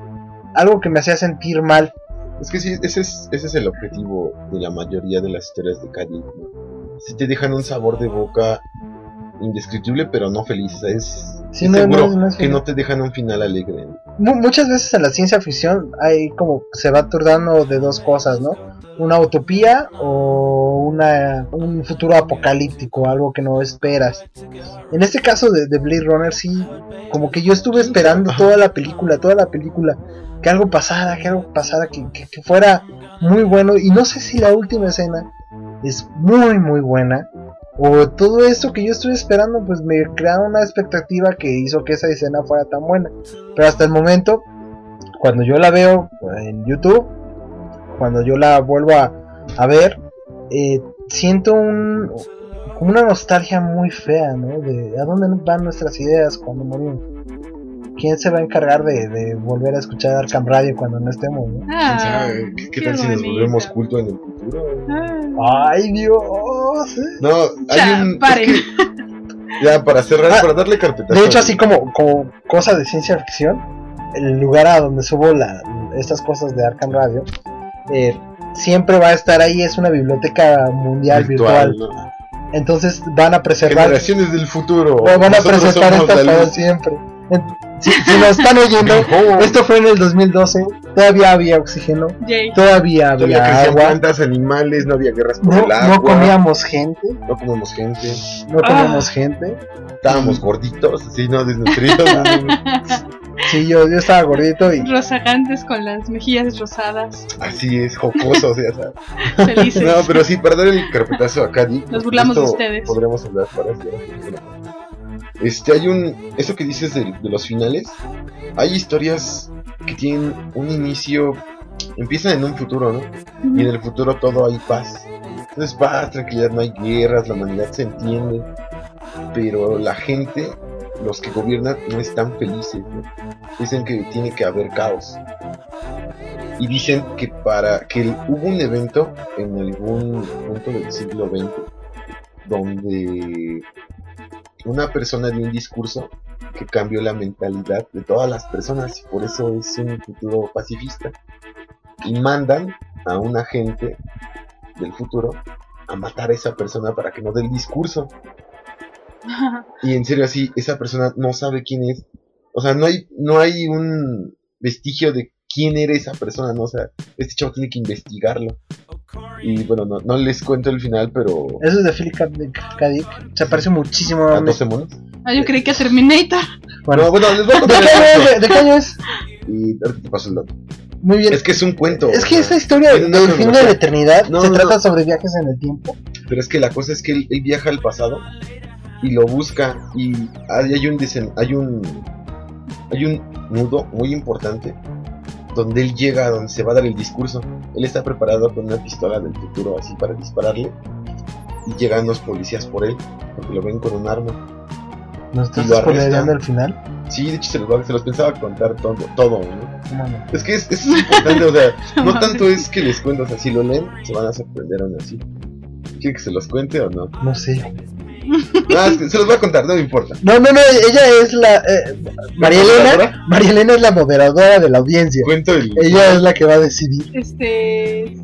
algo que me hacía sentir mal. Es que sí, ese es, ese es el objetivo de la mayoría de las historias de Calle. Si te dejan un sabor de boca indescriptible, pero no feliz. Es, Sí, es no, seguro no, no es que no te dejan un final alegre. Mu- muchas veces en la ciencia ficción hay como se va turnando de dos cosas, ¿no? Una utopía o una, un futuro apocalíptico, algo que no esperas. En este caso de, de Blade Runner sí, como que yo estuve esperando toda la película, toda la película, que algo pasara, que algo pasara, que, que- que fuera muy bueno. Y no sé si la última escena es muy, muy buena. O todo esto que yo estuve esperando, pues me crearon una expectativa que hizo que esa escena fuera tan buena. Pero hasta el momento, cuando yo la veo en YouTube, cuando yo la vuelvo a, a ver, eh, siento un, una nostalgia muy fea, ¿no? De a dónde van nuestras ideas cuando morimos. ¿Quién se va a encargar de, de volver a escuchar Arkham Radio cuando no estemos? ¿no? ¿Quién Ah, sabe? ¿Qué, qué qué tal si nos volvemos culto en el futuro? ah, ¡Ay, Dios! No, hay Ya, un. es paren. que- ya, para cerrar, Ah, para darle carpetazo. De hecho, así como, como cosa de ciencia ficción, el lugar a donde subo la, estas cosas de Arkham Radio, eh, siempre va a estar ahí, es una biblioteca mundial virtual. ¿no? Entonces van a preservar, Generaciones del futuro. van a Nosotros preservar estas luz. siempre. Si, si nos están oyendo, esto fue en el 2012, todavía había oxígeno, Jay. todavía Todavía había crecían agua, plantas, animales, no había guerras por no, el agua. no comíamos gente, No comíamos gente. no Ah. comíamos gente. Estábamos gorditos, así, no desnutridos. Sí, yo, yo estaba gordito y Rozagantes con las mejillas rosadas, así es, jocosos, o sea, ¿sabes? felices. No, pero sí, para dar el carpetazo a Cady. Nos burlamos de ustedes. Podremos hablar para Este, hay un. Eso que dices de, los finales. Hay historias que tienen un inicio. Empiezan en un futuro, ¿no? Y en el futuro todo hay paz. Entonces, paz, tranquilidad, no hay guerras, la humanidad se entiende. Pero la gente, los que gobiernan, no están felices. ¿no? Dicen que tiene que haber caos. Y dicen que para que hubo un evento en algún punto del siglo XX donde una persona dio un discurso que cambió la mentalidad de todas las personas y por eso es un futuro pacifista. Y mandan a un agente del futuro a matar a esa persona para que no dé el discurso. Y en serio así, esa persona no sabe quién es. O sea, no hay, no hay un vestigio de quién era esa persona, ¿no? O sea, este chavo tiene que investigarlo. Y bueno, no, no les cuento el final, pero... eso es de Philip K. Dick-. Se parece muchísimo a ¿A 12 monos? Ah, yo creí que a Terminator. Bueno, No, bueno, les voy a ¿De contar qué año el es? dato. ¿De, de qué año es? Y ahorita te paso el dato. Muy bien. Es que es un cuento. Es que esta historia del fin de cronología. la eternidad No, se no, trata no. sobre viajes en el tiempo. Pero es que la cosa es que él, él viaja al pasado y lo busca y hay hay un desen- hay un hay un nudo muy importante donde él llega a donde se va a dar el discurso. Él está preparado con una pistola del futuro así para dispararle y llegan los policías por él porque lo ven con un arma. ¿Nos estás spoilereando el final? Sí, de hecho se los, va- se los pensaba contar todo, todo ¿no? No, no. Es que es, es importante, o sea, no tanto es que les cuento, o sea, si lo leen, se van a sorprender aún así. ¿Quiere que se los cuente o no? No sé. Ah, es que se los voy a contar, no me importa. No, no, no, ella es la... eh, María Elena? María Elena es la moderadora de la audiencia. Cuento el. Ella es la que va a decidir. Este.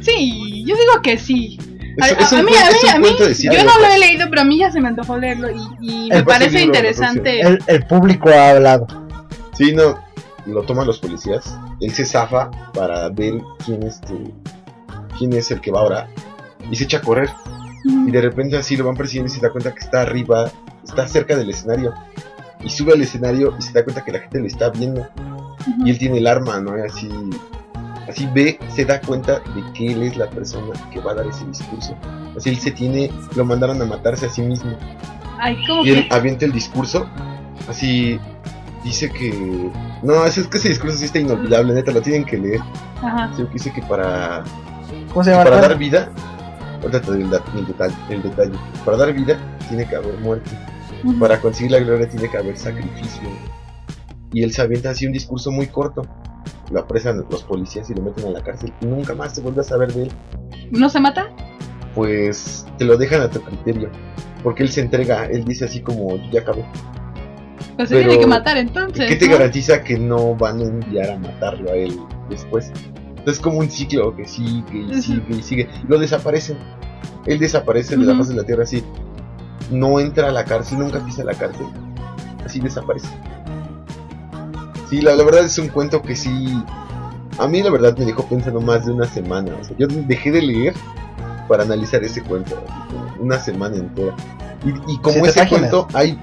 Sí, yo digo que sí. Es, A, es a un, mí, a es mí, un a mí, yo no lo he leído, pero a mí ya se me antojó leerlo y, y me parece interesante. El, el público ha hablado. Sí, no, lo toman los policías. Él se zafa para ver quién, este, quién es el que va ahora. Y se echa a correr. Y de repente así lo van persiguiendo y se da cuenta que está arriba, está cerca del escenario. Y sube al escenario y se da cuenta que la gente le está viendo. Y él tiene el arma, ¿no? Y así, así ve, se da cuenta de que él es la persona que va a dar ese discurso. Así él se tiene, lo mandaron a matarse a sí mismo. Ay, como Y él que. avienta el discurso, así dice que... No, es, es que ese discurso sí está inolvidable, neta, lo tienen que leer. Ajá. Que dice que para, ¿Cómo se llama? para dar vida, ahorita te doy el, detalle, el detalle, para dar vida tiene que haber muerte, para conseguir la gloria tiene que haber sacrificio. Y él se avienta así un discurso muy corto. Lo apresan los policías y lo meten a la cárcel y nunca más se vuelve a saber de él. ¿No se mata? Pues te lo dejan a tu criterio. Porque él se entrega, él dice así como "Yo ya acabé. Pues se Pero, tiene que matar entonces. ¿Qué te ¿no? garantiza que no van a enviar a matarlo a él después? Es como un ciclo que sigue y sigue y sigue. Lo desaparecen. Él desaparece de la faz de la tierra así. No entra a la cárcel, nunca pisa la cárcel. Así desaparece. Sí, la, la verdad es un cuento que sí. A mí la verdad me dejó pensando más de una semana. O sea, yo dejé de leer para analizar ese cuento. Una semana entera. Y, y como ese páginas. cuento, hay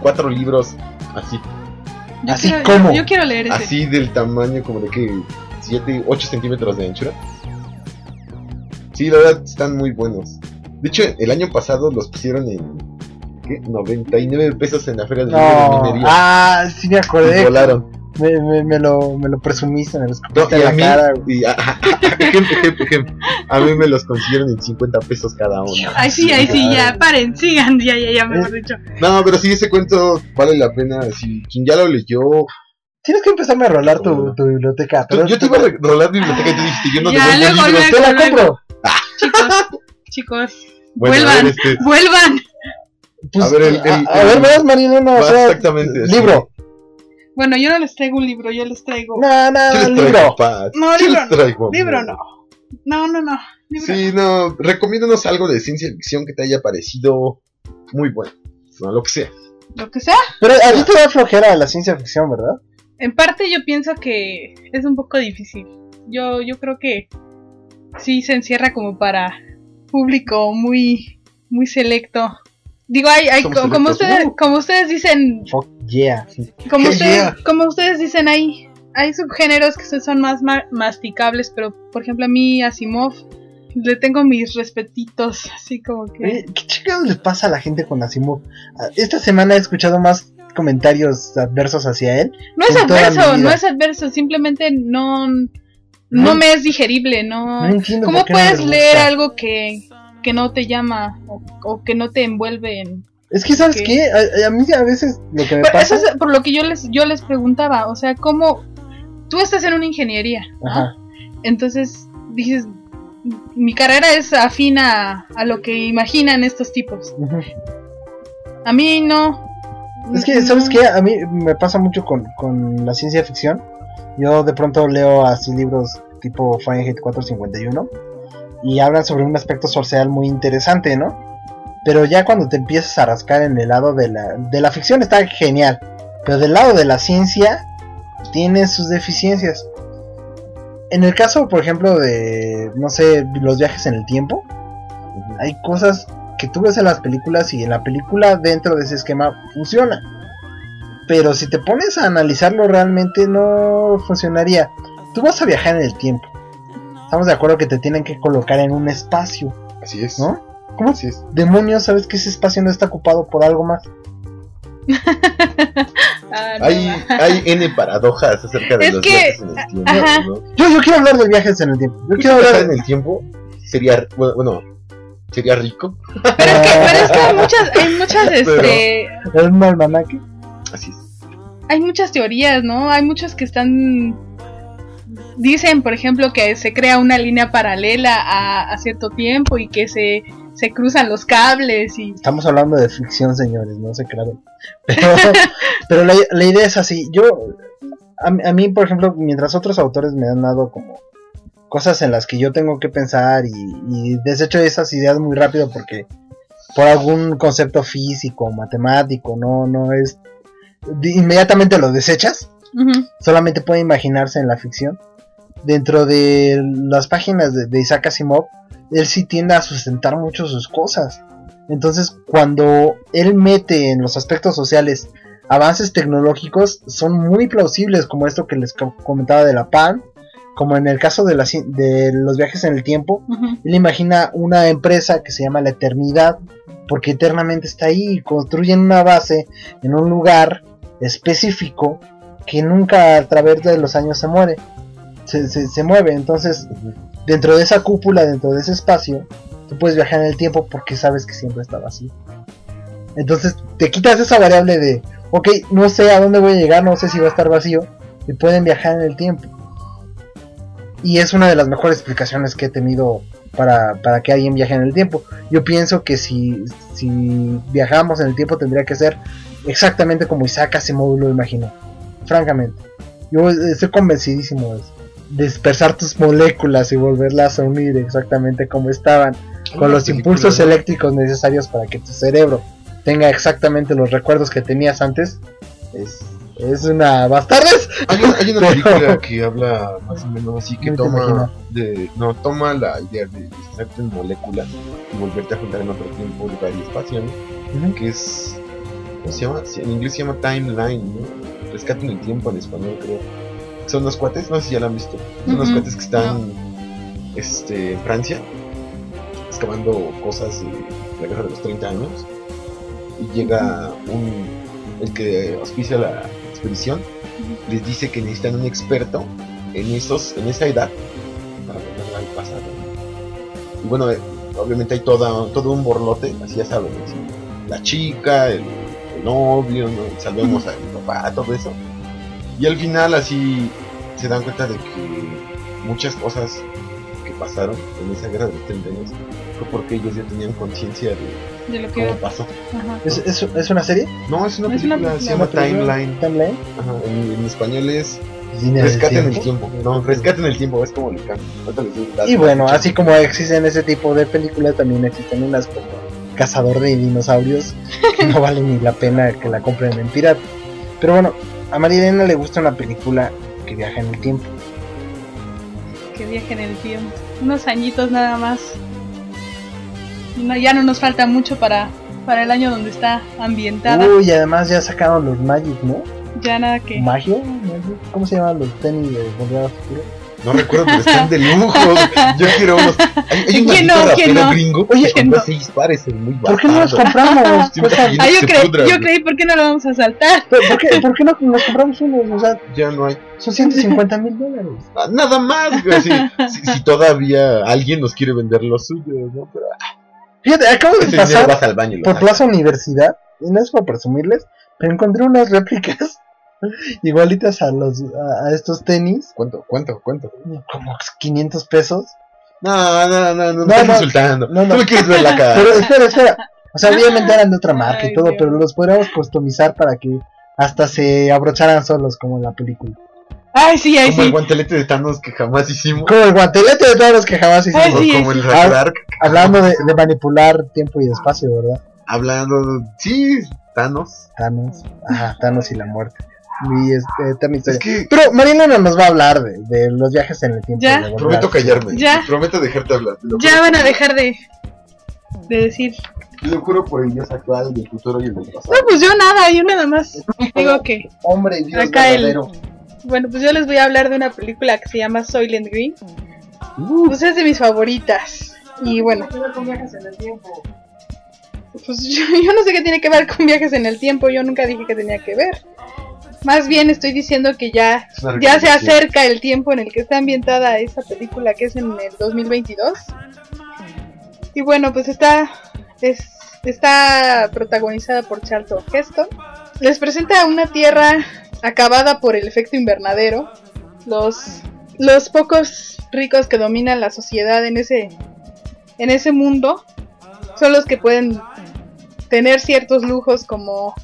cuatro libros así. Yo Así quiero, como. Yo, yo quiero leer ese. Así del tamaño como de que 7, 8 centímetros de anchura. Sí, la verdad están muy buenos. De hecho, el año pasado los pusieron en ¿qué? 99 pesos en la feria de No. minería. Ah, sí me y acordé. volaron. Me, me, me lo, me lo presumiste, me lo No, y en a la mí, cara. y a, ejem, ejem, ejem. a mí me los consiguieron en 50 pesos cada uno. Ay, sí, ay, sí, ya, paren, sigan, ya, ya, ya, mejor dicho. No, pero sí, ese cuento vale la pena. Si quien ya lo leyó. Tienes que empezarme a rolar tu, biblioteca. Pero yo te iba a rolar biblioteca y tú dijiste, yo no Ya, devuelvo luego, libros. Te la luego. compro. Chicos, chicos, Bueno, a Vuelvan. este, vuelvan. Pues, A ver, el- a, a ver, veas, va o sea, exactamente. así. libro. Bueno, yo no les traigo un libro, yo les traigo. No, no, ¿Qué les libro. traigo? No, ¿Qué libro les traigo, Libro amor? no. No, no, no. Libro. Sí, no, recomiéndanos algo de ciencia ficción que te haya parecido muy bueno. No, lo que sea. Lo que sea. Pero a ti te da flojera la ciencia ficción, ¿verdad? En parte yo pienso que es un poco difícil. Yo, yo creo que sí se encierra como para público muy, muy selecto. Digo, hay, hay como ustedes, Uh. como ustedes dicen, Fuck yeah. como ustedes, yeah. como ustedes dicen, hay, hay subgéneros que son más ma- masticables, pero por ejemplo a mí Asimov le tengo mis respetitos, así como que ¿qué chingados les pasa a la gente con Asimov? Ah, Esta semana he escuchado más comentarios adversos hacia él. no es adverso, no es adverso, simplemente no, no, No. me es digerible, no. No entiendo ¿Cómo no puedes leer algo que, que no te llama o, o que no te envuelve en... Es que, ¿sabes Ok. qué? A, a mí a veces lo que me Pero pasa... eso es por lo que yo les, yo les preguntaba, o sea, ¿cómo tú estás en una ingeniería? Entonces dices, mi carrera es afín a, a lo que imaginan estos tipos. A mí no. Es que, ¿sabes qué? A mí me pasa mucho con, con la ciencia ficción. Yo de pronto leo así libros tipo Fahrenheit 451 y hablan sobre un aspecto social muy interesante, ¿no? Pero ya cuando te empiezas a rascar en el lado de la, de la ficción está genial, pero del lado de la ciencia tiene sus deficiencias. En el caso, por ejemplo, de, no sé, los viajes en el tiempo, hay cosas que tú ves en las películas y en la película dentro de ese esquema funciona. Pero si te pones a analizarlo realmente no funcionaría. Tú vas a viajar en el tiempo. Estamos de acuerdo que te tienen que colocar en un espacio, Así es. ¿no? ¿Cómo Así es. demonios sabes que ese espacio no está ocupado por algo más? Ah, no, Hay, N paradojas acerca de Es los que- viajes en el tiempo. Yo, yo quiero hablar de viajes en el tiempo. Yo quiero Quiero hablar en el tiempo sería, bueno, bueno, sería rico. Pero es que, pero es que hay muchas, hay muchas, Pero- este, de un almanaque. Así es. hay muchas teorías, ¿no? Hay muchos que están dicen, por ejemplo, que se crea una línea paralela a, a cierto tiempo y que se, se cruzan los cables y Estamos hablando de ficción, señores, no sé, claro. Pero, pero la, la idea es así. Yo, a, a mí, por ejemplo, mientras otros autores me han dado como cosas en las que yo tengo que pensar y, y desecho esas ideas muy rápido porque por algún concepto físico, matemático, no, no es... inmediatamente lo desechas. Solamente puede imaginarse en la ficción. Dentro de las páginas de, de Isaac Asimov, él sí tiende a sustentar mucho sus cosas. Entonces, cuando él mete en los aspectos sociales avances tecnológicos, son muy plausibles, como esto que les co- comentaba de la PAN, como en el caso de, de los viajes en el tiempo. ujú. Él imagina una empresa que se llama la Eternidad, porque eternamente está ahí y construyen una base en un lugar específico que nunca a través de los años se muere, se, se- se mueve. Entonces, dentro de esa cúpula, dentro de ese espacio, tú puedes viajar en el tiempo porque sabes que siempre está vacío. Entonces, te quitas esa variable de, ok, no sé a dónde voy a llegar, no sé si va a estar vacío, y pueden viajar en el tiempo. Y es una de las mejores explicaciones que he tenido para, para que alguien viaje en el tiempo. Yo pienso que si, si viajamos en el tiempo tendría que ser exactamente como Isaac Asimov lo imaginó. Francamente. Yo estoy convencidísimo de eso. Dispersar tus moléculas y volverlas a unir exactamente como estaban. Con los impulsos eléctricos necesarios para que tu cerebro tenga exactamente los recuerdos que tenías antes. Es, es una bastardes. Hay una, hay una Pero- película que habla más o menos así que No toma de no toma la idea de deshacerte en moléculas y volverte a juntar en otro tiempo, lugar y espacio, ¿no? que es ¿cómo se llama? En inglés se llama Timeline, ¿no? Rescate en el tiempo en español creo. Son unos cuates, no sé si ya lo han visto. Son unos cuates que están este en Francia excavando cosas de la guerra de los 30 años y llega un el que auspicia la expedición les dice que necesitan un experto en esos en esa edad para volver al pasado y bueno eh, obviamente hay toda, todo un borlote así ya saben así, la chica el, el novio ¿no? salvemos a mi papá todo eso. Y al final así se dan cuenta de que muchas cosas que pasaron en esa guerra de los 30 años fue porque ellos ya tenían conciencia de de lo que cómo pasó ajá. ¿Es, es, es una serie? no es una Es una película se llama Timeline Timeline. Ajá, en, en español es Línea del Rescate en el tiempo. No, rescate en el tiempo, es como le datos. Y bueno, así como existen ese tipo de películas, también existen unas como Cazador de Dinosaurios, que no vale ni la pena que la compren en pirata. Pero bueno, a María Elena le gusta una película que viaja en el tiempo. que viaje en el tiempo. Unos añitos nada más. No, ya no nos falta mucho para, para el año donde está ambientada. Uy, además ya sacaron los Magic, ¿no? Ya nada que. ¿Magio? ¿Magic? ¿Cómo se llaman los tenis de Volver al Futuro? No recuerdo, pero están de lujo. Yo quiero unos. Hay, hay un ¿Quién maldito no? ¿Quién rapero no? gringo Oye, que ¿quién compró no? seis pares, es muy ¿Por qué no los compramos? Porque- Ah, yo, creí, pudra, yo creí, ¿por qué no lo vamos a saltar? ¿Pero ¿Por qué, ¿Por qué no nos compramos unos? O sea, Ya no hay. son 150 mil dólares. Ah, Nada más, güey. Si, si, si todavía alguien nos quiere vender los suyos, ¿no? Pero Fíjate, acabo de ese pasar vas al baño y lo por sacas. Plaza Universidad, y no es por presumirles, pero encontré unas réplicas igualitas a los a, a estos tenis, ¿Cuánto? ¿Cuánto? ¿Cuánto? como 500 pesos. No, no, no, no, no, No, estás no. insultando. No, no. Tú me quieres ver la cara. Pero espera, espera. O sea, obviamente eran de otra marca y Ay, todo, Dios. pero los podríamos customizar para que hasta se abrocharan solos como en la película. Ay, sí, ay, Como el guantelete de Thanos que jamás hicimos. Como el guantelete de los que jamás hicimos. Ay, O sí, como sí. el Dark. Hablando de, de manipular tiempo y espacio, ¿verdad? Hablando. Sí, Thanos. Thanos. Ajá, Thanos y la muerte. Y este. Es que Pero Marina nos va a hablar de, de los viajes en el tiempo. Ya. de prometo al- callarme. Ya. Prometo dejarte hablar. Ya van a dejar de, de decir. Te lo juro por el Dios actual, del futuro y el del pasado. No, pues yo nada, yo nada más. Digo que. Hombre y Dios Acá el- verdadero. Bueno, pues yo les voy a hablar de una película que se llama Soylent Green. Uh, Pues es de mis favoritas. Y bueno, Tiene que ver con viajes en el tiempo. pues yo, yo no sé qué tiene que ver con viajes en el tiempo, yo nunca dije que tenía que ver. Más bien estoy diciendo que ya, ya se acerca el tiempo en el que está ambientada esa película que es en el 2022. Y bueno, pues está, es, está protagonizada por Charlton Heston. Les presenta una tierra acabada por el efecto invernadero. Los, los pocos ricos que dominan la sociedad en ese, en ese mundo son los que pueden tener ciertos lujos como,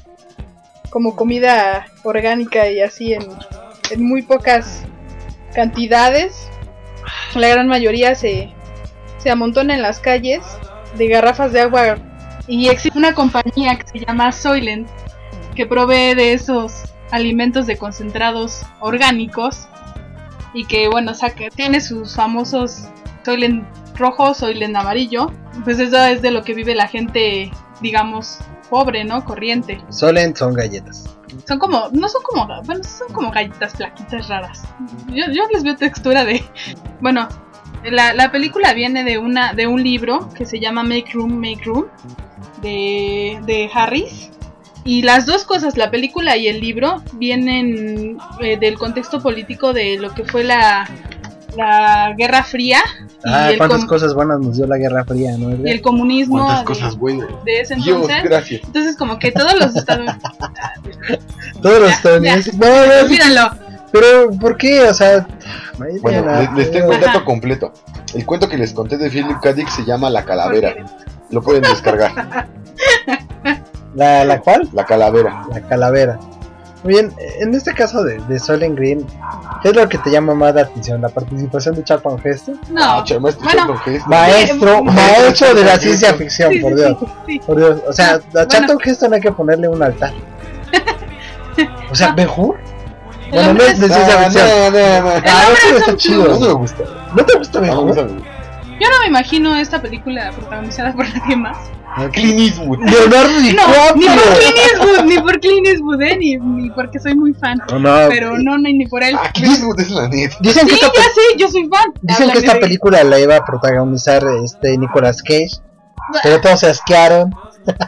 como comida orgánica y así en, en muy pocas cantidades. La gran mayoría se, se amontona en las calles de garrafas de agua y existe una compañía que se llama Soylent que provee de esos alimentos de concentrados orgánicos y que bueno, saca, tiene sus famosos Soylent rojo, Soylent amarillo. Pues eso es de lo que vive la gente, digamos, pobre, ¿no? Corriente. Solent son galletas. Son como, no son como, bueno, son como galletas flaquitas raras. Yo, yo les veo textura de, bueno, la, la película viene de una, de un libro que se llama Make Room, Make Room, de, de Harris. Y las dos cosas, la película y el libro, vienen eh, del contexto político de lo que fue la, la Guerra Fría y, Ah, el, cuántas cosas buenas nos dio la Guerra Fría, ¿no? y el comunismo Cuántas de, cosas buenas. de ese Dios, entonces. gracias. Entonces como que todos los estados... Todos los estadounidenses. No, no, Olvídalo. pero ¿por qué? O sea, Bueno, les, les tengo el Ajá. dato completo. El cuento que les conté de Philip K. Dick se llama La Calavera. Lo pueden descargar. ¿La, ¿La cuál? La Calavera. La calavera. Muy bien, en este caso de, de Soylent Green, ¿qué es lo que te llama más la atención? ¿La participación de Charlton Heston? No. Ah, este bueno. Maestro, maestro de la ciencia ficción, Sí, por Dios. sí, sí. Por Dios, o sea, a Bueno. Charlton Heston hay que ponerle un altar. O sea, No. ¿mejor? Bueno, no es de ciencia No, ficción. no, no, no. Ah, está chido. No me gusta. ¿No te gusta No me mejor? Yo no me imagino esta película protagonizada por nadie más. Clint Eastwood. Leonardo No, ni DiCaprio. por Clint Eastwood, ni por Clint Eastwood, eh, ni, ni porque soy muy fan. No, no, Pero no, no, ni por él. Ah, Clint Eastwood es la neta. Dicen que esta, ya pe- sé, yo soy fan. dicen que Háblame esta de- película la iba a protagonizar este Nicolas Cage, pero todos se asquearon.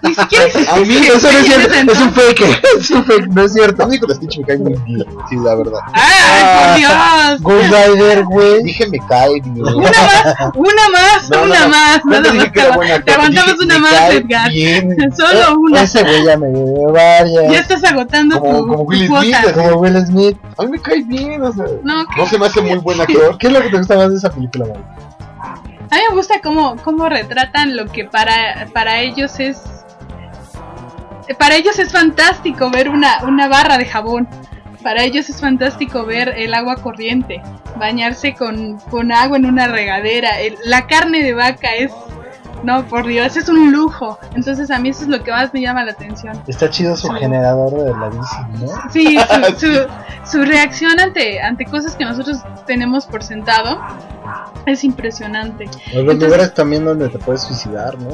Ni siquiera A mí Eso no es cierto, es un fake, es un fake, no es A cierto. mí Nicolas Cage me cae muy bien. Sí, la verdad. ¡Ay, por Dios! Ghost Rider, güey. Dije me cae bien. Una más, una más, No, una no. más. No Nada te más. actor, Te aguantamos dije, una más, Edgar. Solo una. Ese güey ya me dio varias. Ya estás agotando Como- tu, como Will. Smith. Como Will Smith. A mí me cae bien, o sea. No, No se me hace muy buen actor. ¿Qué es lo que te gusta más de esa película, güey? A mí me gusta cómo, cómo retratan lo que para, para ellos es. Para ellos es fantástico ver una, una barra de jabón. Para ellos es fantástico ver el agua corriente. Bañarse con, con agua en una regadera. la carne de vaca es. No, por Dios, es un lujo. Entonces a mí eso es lo que más me llama la atención. Está chido su Sí. generador de la bici, ¿no? Sí, su, su, su reacción ante, ante cosas que nosotros tenemos por sentado es impresionante. Los Entonces- lugares también donde te puedes suicidar, ¿no?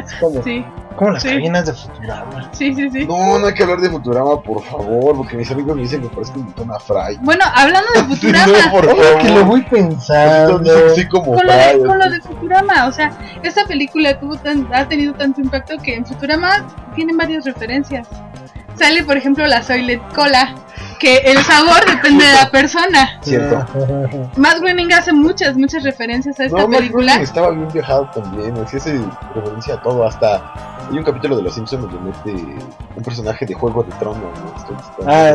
Es como, Sí, como las sí. cabinas de Futurama. sí, sí, sí. No, no hay que hablar de Futurama, por favor, porque mis amigos me dicen que parezco un Tona Fry. Bueno, hablando de Futurama, No, por favor. que lo voy Entonces pensando. que sí como con lo, de, con lo de Futurama, o sea, esta película tuvo tan, ha tenido tanto impacto que en Futurama tienen varias referencias. Sale, por ejemplo, la Soylent Cola, que el sabor depende de la persona. Cierto. Matt Groening hace muchas, muchas referencias a esta No, Matt película. Groening estaba bien viajado también, así hace referencia a todo, hasta hay un capítulo de Los Simpsons donde mete un personaje de Juego de Tronos, ¿no? Ah,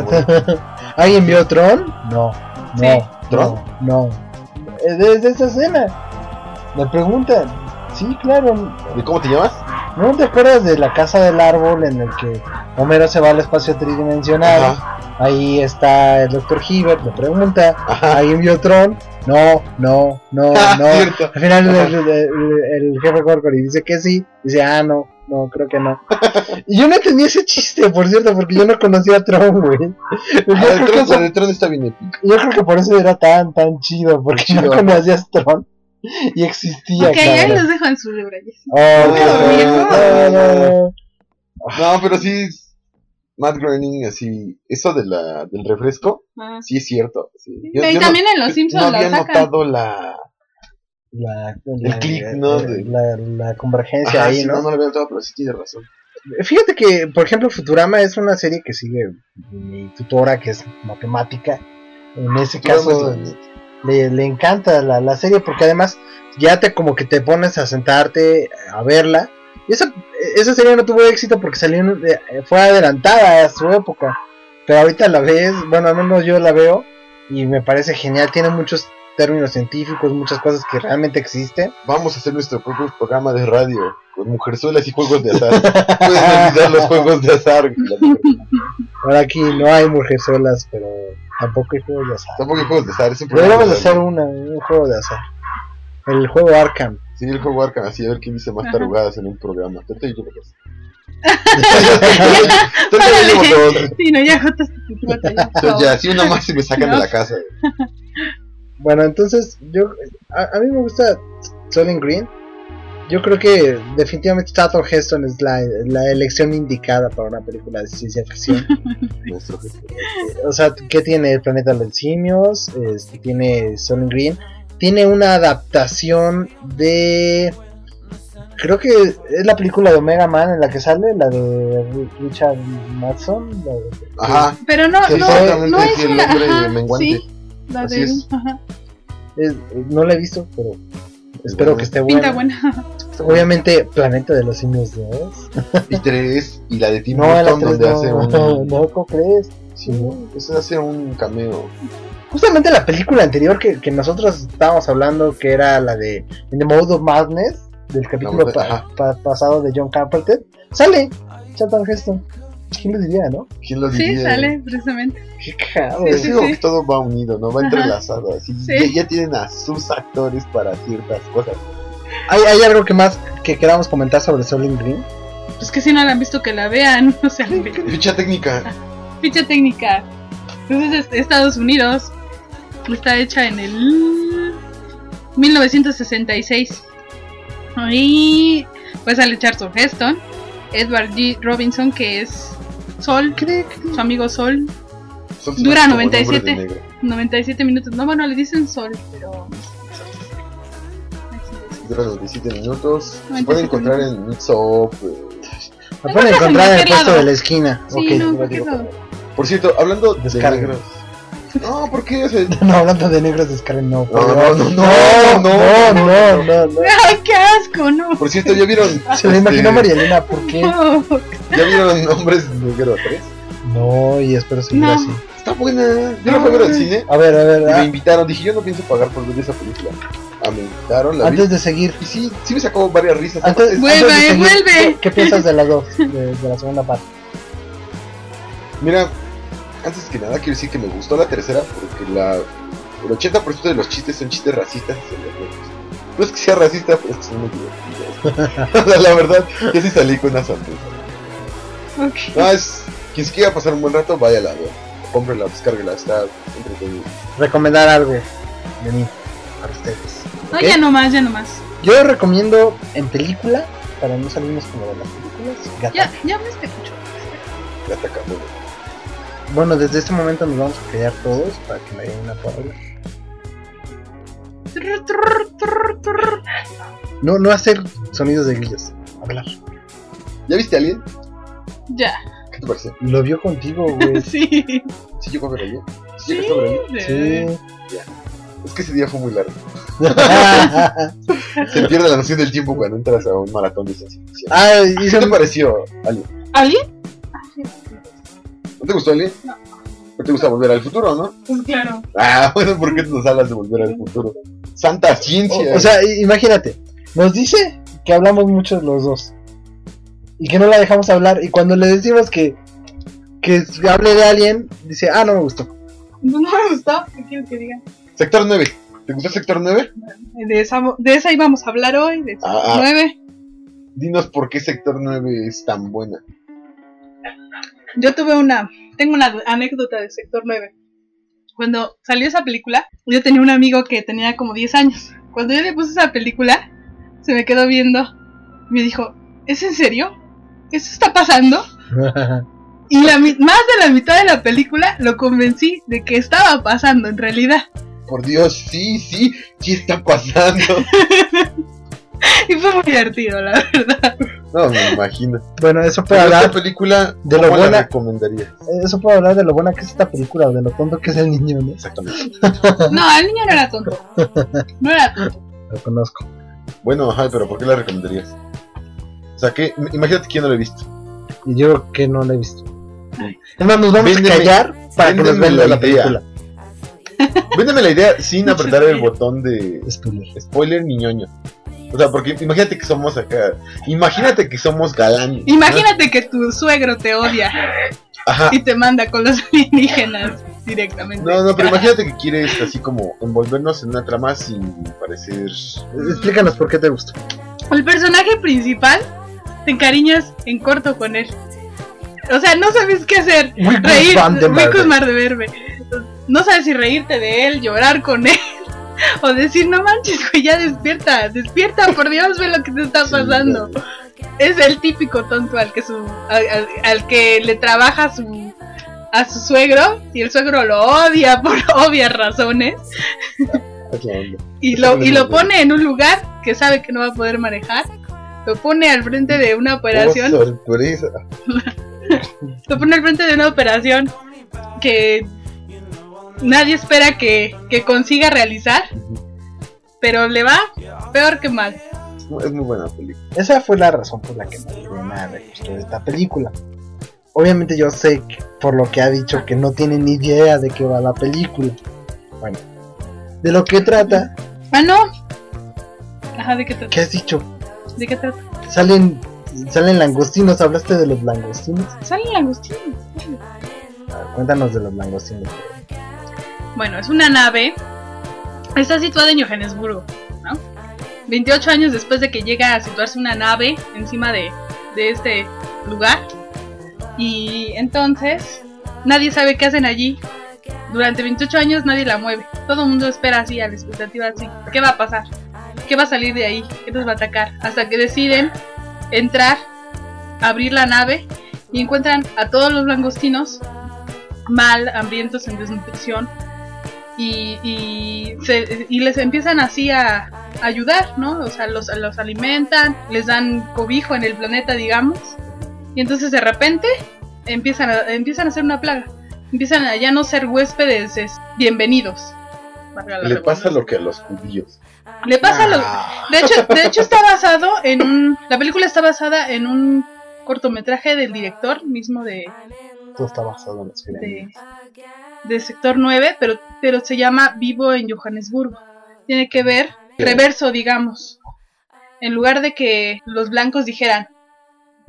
¿Alguien vio Tron? No, no, Sí. ¿Tron? no, no. Eh, Desde esa escena. Me preguntan. Sí, claro. ¿De cómo te llamas? ¿No te acuerdas de la casa del árbol en el que Homero se va al espacio tridimensional? Ajá, Ahí está el Dr. Hibbert, le pregunta. ajá. ¿Alguien vio Tron? No, no, no, Ah, no. cierto. Al final el, el- el- el jefe Corcory dice que sí. Dice, ah, no, no, creo que no. y yo no entendí ese chiste, por cierto, porque yo no conocía a Tron, güey. Yo, Ah, el Tron, eso- de Tron está bien épica. yo creo que por eso era tan, tan chido, porque Chido. no conocías Tron y existía. Ok, ahí los dejo en su libreta. Oh, No, no, No, pero sí, Matt Groening, así, eso de la, del refresco, Ah. sí es cierto. Sí. y también en Los Simpsons no lo había sacan. notado la, la, El la- click, ¿no? la- De- la, la convergencia Ajá, ahí, sí, ¿no? no, no lo veo todo, pero sí tiene razón. Fíjate que, por ejemplo, Futurama es una serie que sigue mi tutora, que es matemática. En ese Futurama caso, es le, le encanta la, la serie porque además ya te como que te pones a sentarte a verla. Y esa, esa serie no tuvo éxito porque salió eh, fue adelantada a su época. Pero ahorita la ves, bueno, al menos yo la veo y me parece genial. Tiene muchos términos científicos, muchas cosas que realmente existen. Vamos a hacer nuestro propio programa de radio con mujerzuelas y juegos de azar. Pueden olvidar los juegos de azar. Ahora aquí no hay mujerzuelas, pero tampoco hay juegos de azar. Tampoco hay juegos de azar, es un programa Deberíamos de hacer una, un juego de azar. El juego Arkham. Sí, el juego Arkham, así a ver quién dice más tarugadas en un programa. Trata y yo. Sí, no, ya cuota, ya, si una más y me sacan de la casa. Bueno, entonces yo a, a mí me gusta Solid Green. Yo creo que definitivamente Charlton Heston es la, la elección indicada para una película de ciencia ficción. Jefe. o sea, ¿qué tiene el planeta de los simios? Este, tiene Solid Green. Tiene una adaptación de creo que es la película de Omega Man en la que sale, la de Richard Madson. la de- Ajá. Pero no, no, exactamente, no es una. Ajá, menguante. sí, la Así de. es. Ajá, es- no la he visto, pero espero Bueno. que esté pinta buena. Obviamente, Planeta de los Simios 2. Y tres, y la de Tim No, Burton, 3 donde no, hace no, un. no, ¿cómo crees? Sí, ese hace un cameo. Justamente la película anterior que, que nosotros estábamos hablando, que era la de In the Mode of Madness, del capítulo pa- pa- pasado de John Carpenter, sale Charlton Heston. ¿Quién lo diría, no? ¿Quién lo Sí, diría? sale, precisamente. Qué cagado. Sí, sí, digo sí. que todo va unido, ¿no? Va Ajá. entrelazado. Así. Sí. Ya, ya tienen a sus actores para ciertas cosas. ¿Hay, hay algo que más que queramos comentar sobre Solid Green? Pues que si no la han visto, que la vean. O sea, Ficha técnica. ficha técnica. Entonces, es de Estados Unidos. Está hecha en el 1966. Ahí pues sale Charlton Heston, Edward G. Robinson, que es Sol, su amigo Sol, Son Dura como 97. nombres de negro. 97 minutos. No, bueno, le dicen Sol, pero. Dura 97 minutos. Se 97 puede encontrar en Mixup. eh. La Hay pueden encontrar en el puesto lado. de la esquina. Sí, ok, no, lo lado. Por cierto, hablando de negros. No, ¿por qué? O sea, No, hablando de negros, descarguen, no. No, no, no, no, no, no, no, no. ¡Ay, qué asco! No. por cierto, ¿ya vieron? Se lo este, imaginó Marielena, ¿por qué? No. ¿Ya vieron Hombres Negro 3? No, y espero seguir No. así. Está buena. Yo la fui a ver al cine. A ver, a Y ver, me ah, invitaron. Dije, yo no pienso pagar por ver esa película. Me invitaron, la antes de seguir, Y sí, sí me sacó varias risas. antes, Vuelve, antes seguir, vuelve. ¿qué, qué piensas de las dos? De, de la segunda parte. Mira, antes que nada quiero decir que me gustó la tercera porque la el 80% de los chistes son chistes racistas. No es que sea racista, pero es que son muy divertidos. O sea, la verdad, yo sí salí con una sonrisa. Ok. No, es. Quien se quiera pasar un buen rato, vaya a la. Cómprela, descárguela, está entretenido. Recomendar algo de mí para ustedes. No, ¿ok? ya no más, ya no más. Yo recomiendo en película, para no salirnos como de las películas, Gata. Ya, ya me escucho. Ya te acabó. Bueno, desde este momento nos vamos a callar todos para que me den una trrr. No, no hacer sonidos de grillos. Hablar. ¿Ya viste a alguien? Ya. ¿Qué te pareció? Lo vio contigo, güey. Sí. ¿Sí a alguien? ¿Sí Sí. Sí. Es que ese día fue muy largo. Se pierde la noción del tiempo cuando entras a un maratón de ciencia ficción. ah, ¿Qué hizo te pareció, Ali? ¿Alguien? ¿No te gustó, Ali? No. ¿No te gusta volver al futuro, no? Pues claro. Ah, bueno, ¿por qué nos hablas de volver al futuro? Santa ciencia. O, o sea, imagínate, nos dice que hablamos mucho los dos y que no la dejamos hablar y cuando le decimos que que hable de alguien dice, ah, no me gustó. No me gustó. ¿Qué quieres que diga? Sector 9. ¿Te gustó Sector 9? De esa, de esa íbamos a hablar hoy. De esa Ah, ah. 9. Dinos por qué Sector 9 es tan buena. Yo tuve una. Tengo una anécdota de Sector 9. Cuando salió esa película, yo tenía un amigo que tenía como 10 años. Cuando yo le puse esa película, se me quedó viendo. Me dijo: ¿Es en serio? ¿Eso está pasando? Y la, más de la mitad de la película lo convencí de que estaba pasando en realidad. Por Dios, sí, sí, sí está pasando. Y fue muy divertido, la verdad. No, me imagino. Bueno, eso puede Pero esta hablar, película, de lo ¿cómo la buena- recomendarías? eso puede hablar de lo buena que es esta película, o de lo tonto que es el niño, ¿no? Exactamente. No, el niño no era tonto. No era tonto. Lo conozco. Bueno, ajá, pero ¿por qué la recomendarías? O sea, que imagínate que yo no lo he visto. Y yo que no la he visto. Es más, nos vamos Véndeme- a callar para que nos venda la la película. Véndeme la idea sin apretar el botón de Spoiler. spoiler ni ñoño. O sea, porque imagínate que somos acá. Imagínate que somos galanes. ¿no? Imagínate que tu suegro te odia Ajá. y te manda con los alienígenas directamente. No, no, pero imagínate que quieres así como envolvernos en una trama sin parecer. Explícanos por qué te gustó. El personaje principal te encariñas en corto con él. O sea, no sabes qué hacer. Reír, Van de No sabes si reírte de él, llorar con él. O decir, no manches, güey, ya despierta, despierta, por Dios, ve lo que te está pasando. Es el típico tonto al que su al, al- al que le trabaja su a su suegro y el suegro lo odia por obvias razones Es la onda. y lo y lo pone en un lugar que sabe que no va a poder manejar. Lo pone al frente de una operación Oh, sorpresa. Lo pone al frente de una operación que nadie espera que, que consiga realizar, pero le va peor que mal. Es muy- es muy buena película. Esa fue la razón por la que me gustó esta película. Obviamente yo sé por lo que ha dicho que no tiene ni idea de qué va la película. Bueno, de lo que trata, Ah, no. Ajá, ¿de qué trata? ¿qué has dicho? ¿De qué trata? Salen, salen langostinos, hablaste de los langostinos. Sale el Agustín. A ver, cuéntanos de los langostinos. Bueno, es una nave. Está situada en Johannesburgo, ¿no? 28 años después de que llega a situarse una nave encima de, de este lugar. Y entonces nadie sabe qué hacen allí. Durante 28 años nadie la mueve. Todo el mundo espera así, a la expectativa así. ¿Qué va a pasar? ¿Qué va a salir de ahí? ¿Qué nos va a atacar? Hasta que deciden entrar, abrir la nave y encuentran a todos los langostinos mal, hambrientos, en desnutrición. Y, y, se- y les empiezan así a, a ayudar, ¿no? O sea, los, los alimentan, les dan cobijo en el planeta, digamos. Y entonces de repente empiezan a, empiezan a ser una plaga. Empiezan a ya no ser huéspedes es, bienvenidos. Le pasa lo que a los judíos. Le pasa lo, de hecho, de hecho está basado en un. La película está basada en un cortometraje del director mismo de, Todo está basado en los de, de sector 9, pero, pero se llama Vivo en Johannesburgo. Tiene que ver, reverso, digamos. En lugar de que los blancos dijeran,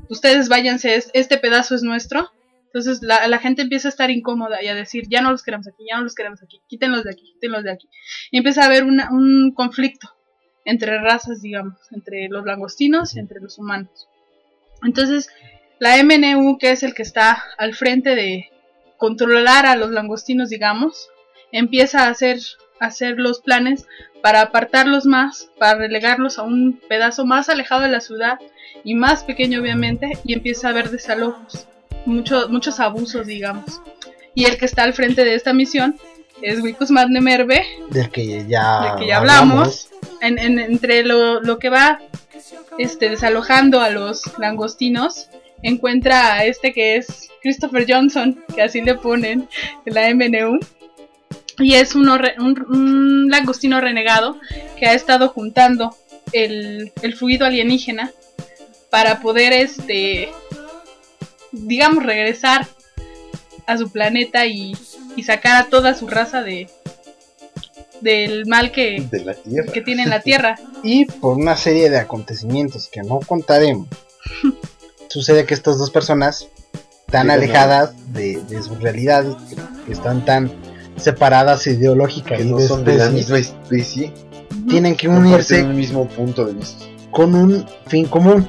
ustedes váyanse, es- este pedazo es nuestro. Entonces la, la gente empieza a estar incómoda y a decir, ya no los queremos aquí, ya no los queremos aquí, quítenlos de aquí, quítenlos de aquí. Y empieza a haber una- un conflicto entre razas, digamos, entre los langostinos y entre los humanos. Entonces, la MNU, que es el que está al frente de controlar a los langostinos, digamos, empieza a hacer, a hacer los planes para apartarlos más, para relegarlos a un pedazo más alejado de la ciudad y más pequeño, obviamente, y empieza a haber desalojos, muchos muchos abusos, digamos. Y el que está al frente de esta misión es Wikus Madnemerve, Del que ya, Del que ya hablamos. en, en- entre lo, lo que va este, desalojando a los langostinos, encuentra a este que es Christopher Johnson, que así le ponen en la MNU. Y es un, un langostino renegado que ha estado juntando el, el fluido alienígena para poder, este, digamos, regresar a su planeta y, y sacar a toda su raza de del mal que, De la tierra. que tiene en la Tierra. Y por una serie de acontecimientos que no contaremos, sucede que estas dos personas, tan Sí, alejadas de, de su realidad, que, que están tan separadas ideológica Que y no de son de la misma especie. tienen que unirse un mismo punto de vista. con un fin común.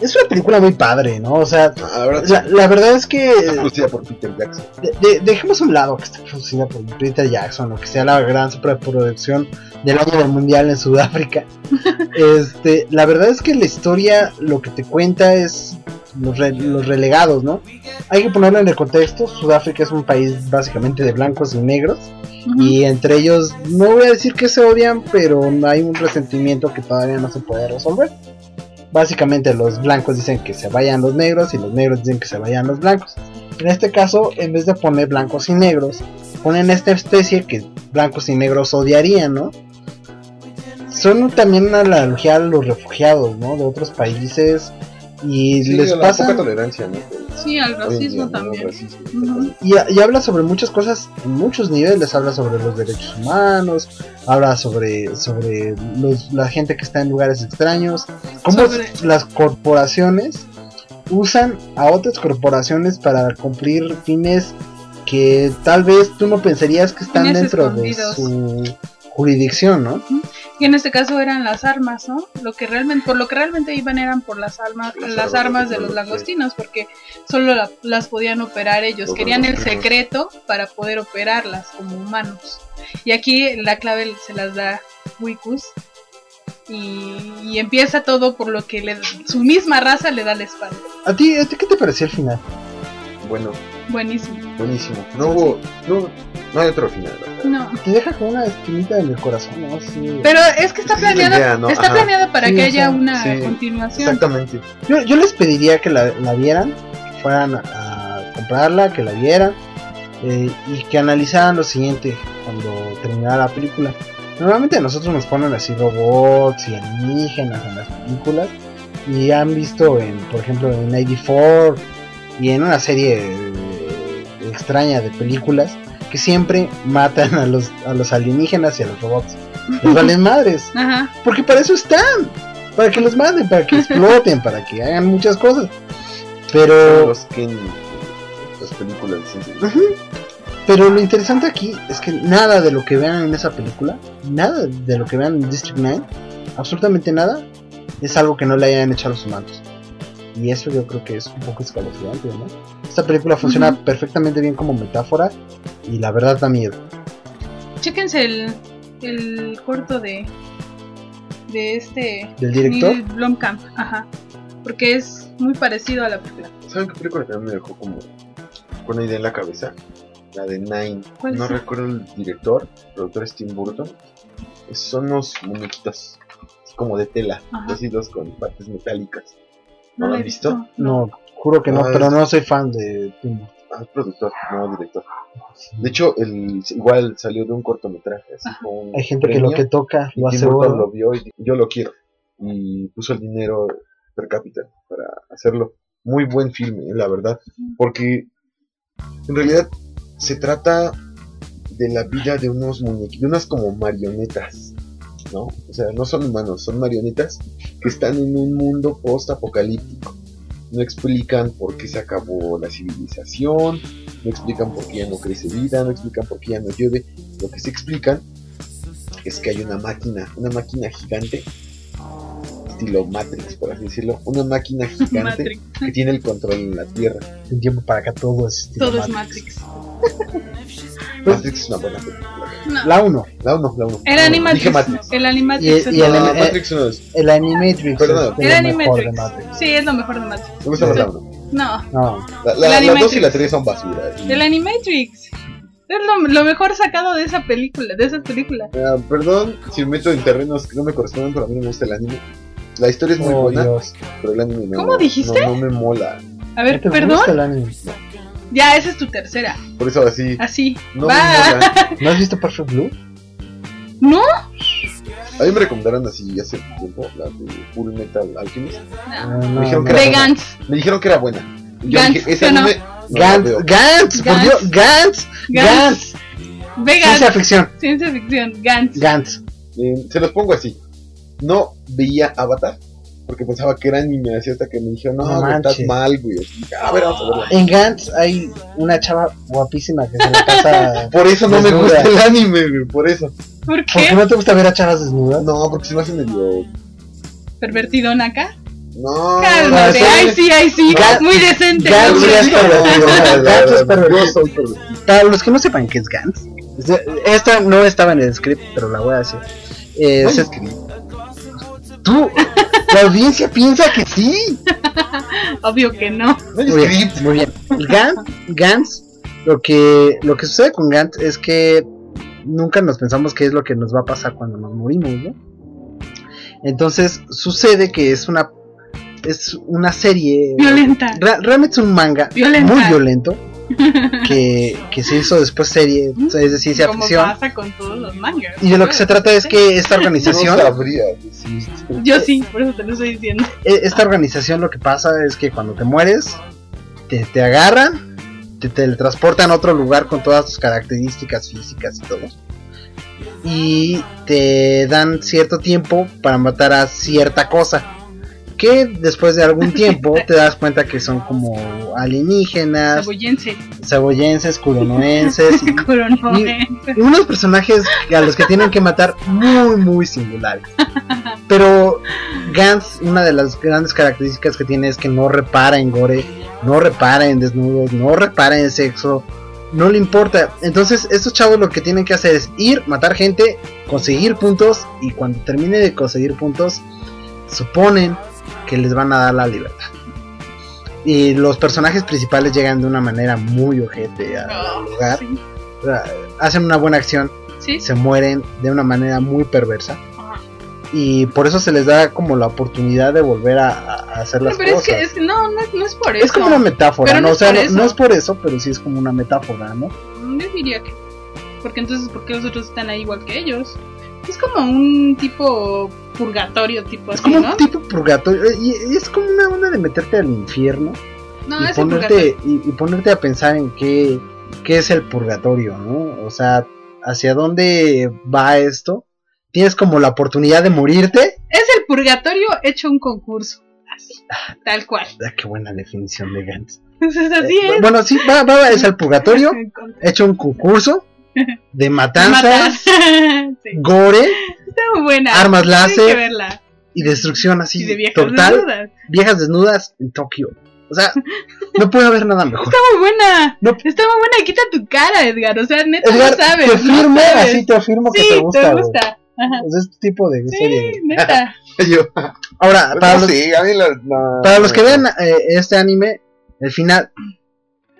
Es una película muy padre, ¿no? O sea, La verdad, la, la verdad es que está producida por Peter Jackson. de- de- dejemos a un lado que está producida por Peter Jackson o que sea la gran superproducción del año del mundial en Sudáfrica. este, la verdad es que la historia lo que te cuenta es los, re- los relegados, ¿no? Hay que ponerlo en el contexto, Sudáfrica es un país básicamente de blancos y negros, y entre ellos no voy a decir que se odian, pero hay un resentimiento que todavía no se puede resolver. Básicamente los blancos dicen que se vayan los negros y los negros dicen que se vayan los blancos. En este caso, en vez de poner blancos y negros, ponen esta especie que blancos y negros odiarían, ¿no? Son también una analogía a los refugiados, ¿no? De otros países y Sí, les la pasa poca tolerancia, ¿no? Sí, al racismo día, ¿no? también. Racismo, y, y habla sobre muchas cosas en muchos niveles habla sobre los derechos humanos habla sobre sobre los- la gente que está en lugares extraños cómo Sobre- las corporaciones usan a otras corporaciones para cumplir fines que tal vez tú no pensarías que están Fines dentro de su jurisdicción no Y en este caso eran las armas, ¿no? Lo que realmente, por lo que realmente iban eran por las armas, Las las, armas armas de los langostinos, porque solo la- las podían operar ellos. Los Querían el secreto para poder operarlas como humanos. Y aquí la clave se las da Wikus. Y, y empieza todo por lo que le- su misma raza le da la espalda. a ti a ti qué te pareció el final Bueno, Buenísimo. buenísimo. No hubo. No, no hay otro final. No. te deja con una espinita en el corazón no Sí. Pero es que está planeado, idea, ¿no? está Ajá. planeado para Sí, que haya una sí, continuación. Exactamente. Yo, yo les pediría que la, la vieran, que fueran a, a comprarla, que la vieran eh, y que analizaran lo siguiente cuando terminara la película. Normalmente a nosotros nos ponen así robots y alienígenas en las películas y han visto en, por ejemplo, en 94 y en una serie eh, extraña de películas que siempre matan a los, a los alienígenas y a los robots. Les valen madres. Ajá. Porque para eso están. Para que los manden, para que exploten, para que hagan muchas cosas. Pero, Los que en las películas de pero lo interesante aquí es que nada de lo que vean en esa película, nada de lo que vean en District 9, absolutamente nada, es algo que no le hayan hecho a los humanos. Y eso yo creo que es un poco escalofriante, ¿no? Esta película funciona perfectamente bien como metáfora y la verdad da miedo. Chéquense el, el corto de de este Del director, Neil Blomkamp, ajá, porque es muy parecido a la película. ¿Saben qué película también me dejó como con una idea en la cabeza? La de Nine. ¿Cuál No es? recuerdo el director, el productor es Tim Burton. Son unos muñequitos como de tela, Ajá. cosidos con partes metálicas. ¿No ¿No lo he visto? no, juro que no, Ah, pero es- no soy fan de Tim Burton. Ah, es productor, no director. De hecho, el, igual salió de un cortometraje. Así con Hay gente que lo que toca y lo Tim hace Burton oro. lo vio y dijo, yo lo quiero. Y puso el dinero per cápita para hacerlo. Muy buen filme, eh, la verdad. Porque en realidad se trata de la vida de unos muñequitos, de unas como marionetas. ¿No? O sea, no son humanos, son marionetas que están en un mundo post-apocalíptico. No explican por qué se acabó la civilización, no explican por qué ya no crece vida, no explican por qué ya no llueve. Lo que sí explican es que hay una máquina, una máquina gigante, estilo Matrix, por así decirlo, una máquina gigante Matrix. que tiene el control en la Tierra. De un tiempo para acá todo es estilo Todo es Matrix. Matrix. Matrix es una buena película. No. La 1, La 1, la 1. El Animatrix. Matrix. El Animatrix Y- y el- No, eh, Matrix no es. el Animatrix Perdón. el Animatrix. Matrix. Sí, es lo mejor de Matrix. Me gusta más la 1. No, No, La, El la, la 2 y Animatrix. la 3 son basura. El Animatrix. Es lo, lo mejor sacado de esa película, de esas películas. Ah, perdón si me meto en terrenos que no me corresponden, pero a mí me gusta el anime. La historia es muy oh, buena, Dios. pero el anime no. ¿Cómo dijiste? No, no me mola. A ¿No ver, te perdón. gusta el anime? Ya, esa es tu tercera. Por eso así. Así. No mola. ¿No has visto Perfect Blue? ¿No? A mí me recomendaron así hace tiempo la de Full Metal Alchemist. No. no, Me dijeron no. que era buena. Gantz. Me dijeron que era buena. Yo Gantz, dije, ese ¿sí o no? anime. no Gantz. Gantz, por Gantz. Dios, Gantz, Gantz. Ciencia ficción, Ciencia ficción. Gantz. Gantz. Eh, se los pongo así. No veía Avatar porque pensaba que era anime, así hasta que me dijeron, no, No güey, estás mal, güey. Así, A ver, vamos a verla. En Gantz hay una chava guapísima que se la pasa. Por eso no me Desnuda. gusta el anime, güey, por eso. ¿Por ¿Por qué qué? no te gusta ver a chavas desnudas? No, porque se me hace medio. ¿Pervertidón acá? No. Cálmate. no, Ay, sí, ay, sí. Muy decente. Gantz es pervertido. Es. Para los que no sepan qué es Gantz, esta no estaba en el script, pero la voy a decir. Eh, escribí. tú, La audiencia piensa que sí. Obvio que no. Muy bien, script. muy bien. Gantz, Gantz, lo que, lo que sucede con Gantz es que nunca nos pensamos qué es lo que nos va a pasar cuando nos morimos, ¿no? Entonces sucede que es una es una serie Violenta. Ra- realmente es un manga Violenta. muy violento que, que se hizo después serie, es de ciencia Como ficción. pasa con todos los mangas. Y de lo que se trata es que esta No organización, sabría. Yo sí, por eso te lo estoy diciendo. e- esta organización lo que pasa es que cuando te mueres, te, te agarran, te teletransportan a otro lugar con todas tus características físicas y todo. Y te dan cierto tiempo para matar a cierta cosa. Que después de algún tiempo te das cuenta que son como alienígenas, Cebollense. cebollenses, curonoenses y unos personajes a los que tienen que matar muy muy singulares. Pero Gantz, una de las grandes características que tiene es que no repara en gore, no repara en desnudos, no repara en sexo, no le importa. Entonces estos chavos lo que tienen que hacer es ir, matar gente, conseguir puntos y cuando termine de conseguir puntos suponen que les van a dar la libertad. Y los personajes principales llegan de una manera muy ojete al Oh, lugar. sí. Hacen una buena acción, Sí. se mueren de una manera muy perversa Ajá. y por eso se les da como la oportunidad de volver a, hacer las pero cosas. que, es que no, no, es- no es por eso. Es como una metáfora, Pero ¿no? O es sea, por no, es por eso, pero sí es como una metáfora, ¿no? Yo diría que. Porque entonces, ¿por qué los otros están ahí igual que ellos? Es como un tipo purgatorio, tipo Es así, como ¿no? un tipo purgatorio y, y es como una onda de meterte al infierno No, y ponerte y, y ponerte a pensar en qué, qué es el purgatorio, ¿no? O sea, hacia dónde va esto. Tienes como la oportunidad de morirte. Es el purgatorio hecho un concurso. Así. Tal cual. Ah, qué buena definición de Gantz. Así Eh, es. Bueno, sí, va, va, es el purgatorio. hecho un concurso de matanzas, sí. gore Está muy buena. Armas que láser. verla. y destrucción así Y de viejas total. desnudas. Viejas desnudas en Tokio. O sea, no puede haber nada mejor. Está muy buena. No. Está muy buena. Quita tu cara, Edgar. O sea, neta, Edgar, no sabes. te no firmo, sabes. así te afirmo que Sí, te gusta. güey. gusta. Sea, este tipo de serie. Sí, neta. Yo, Ahora, para no los, sé, a mí la- no, para los que no. vean eh, este anime, el final,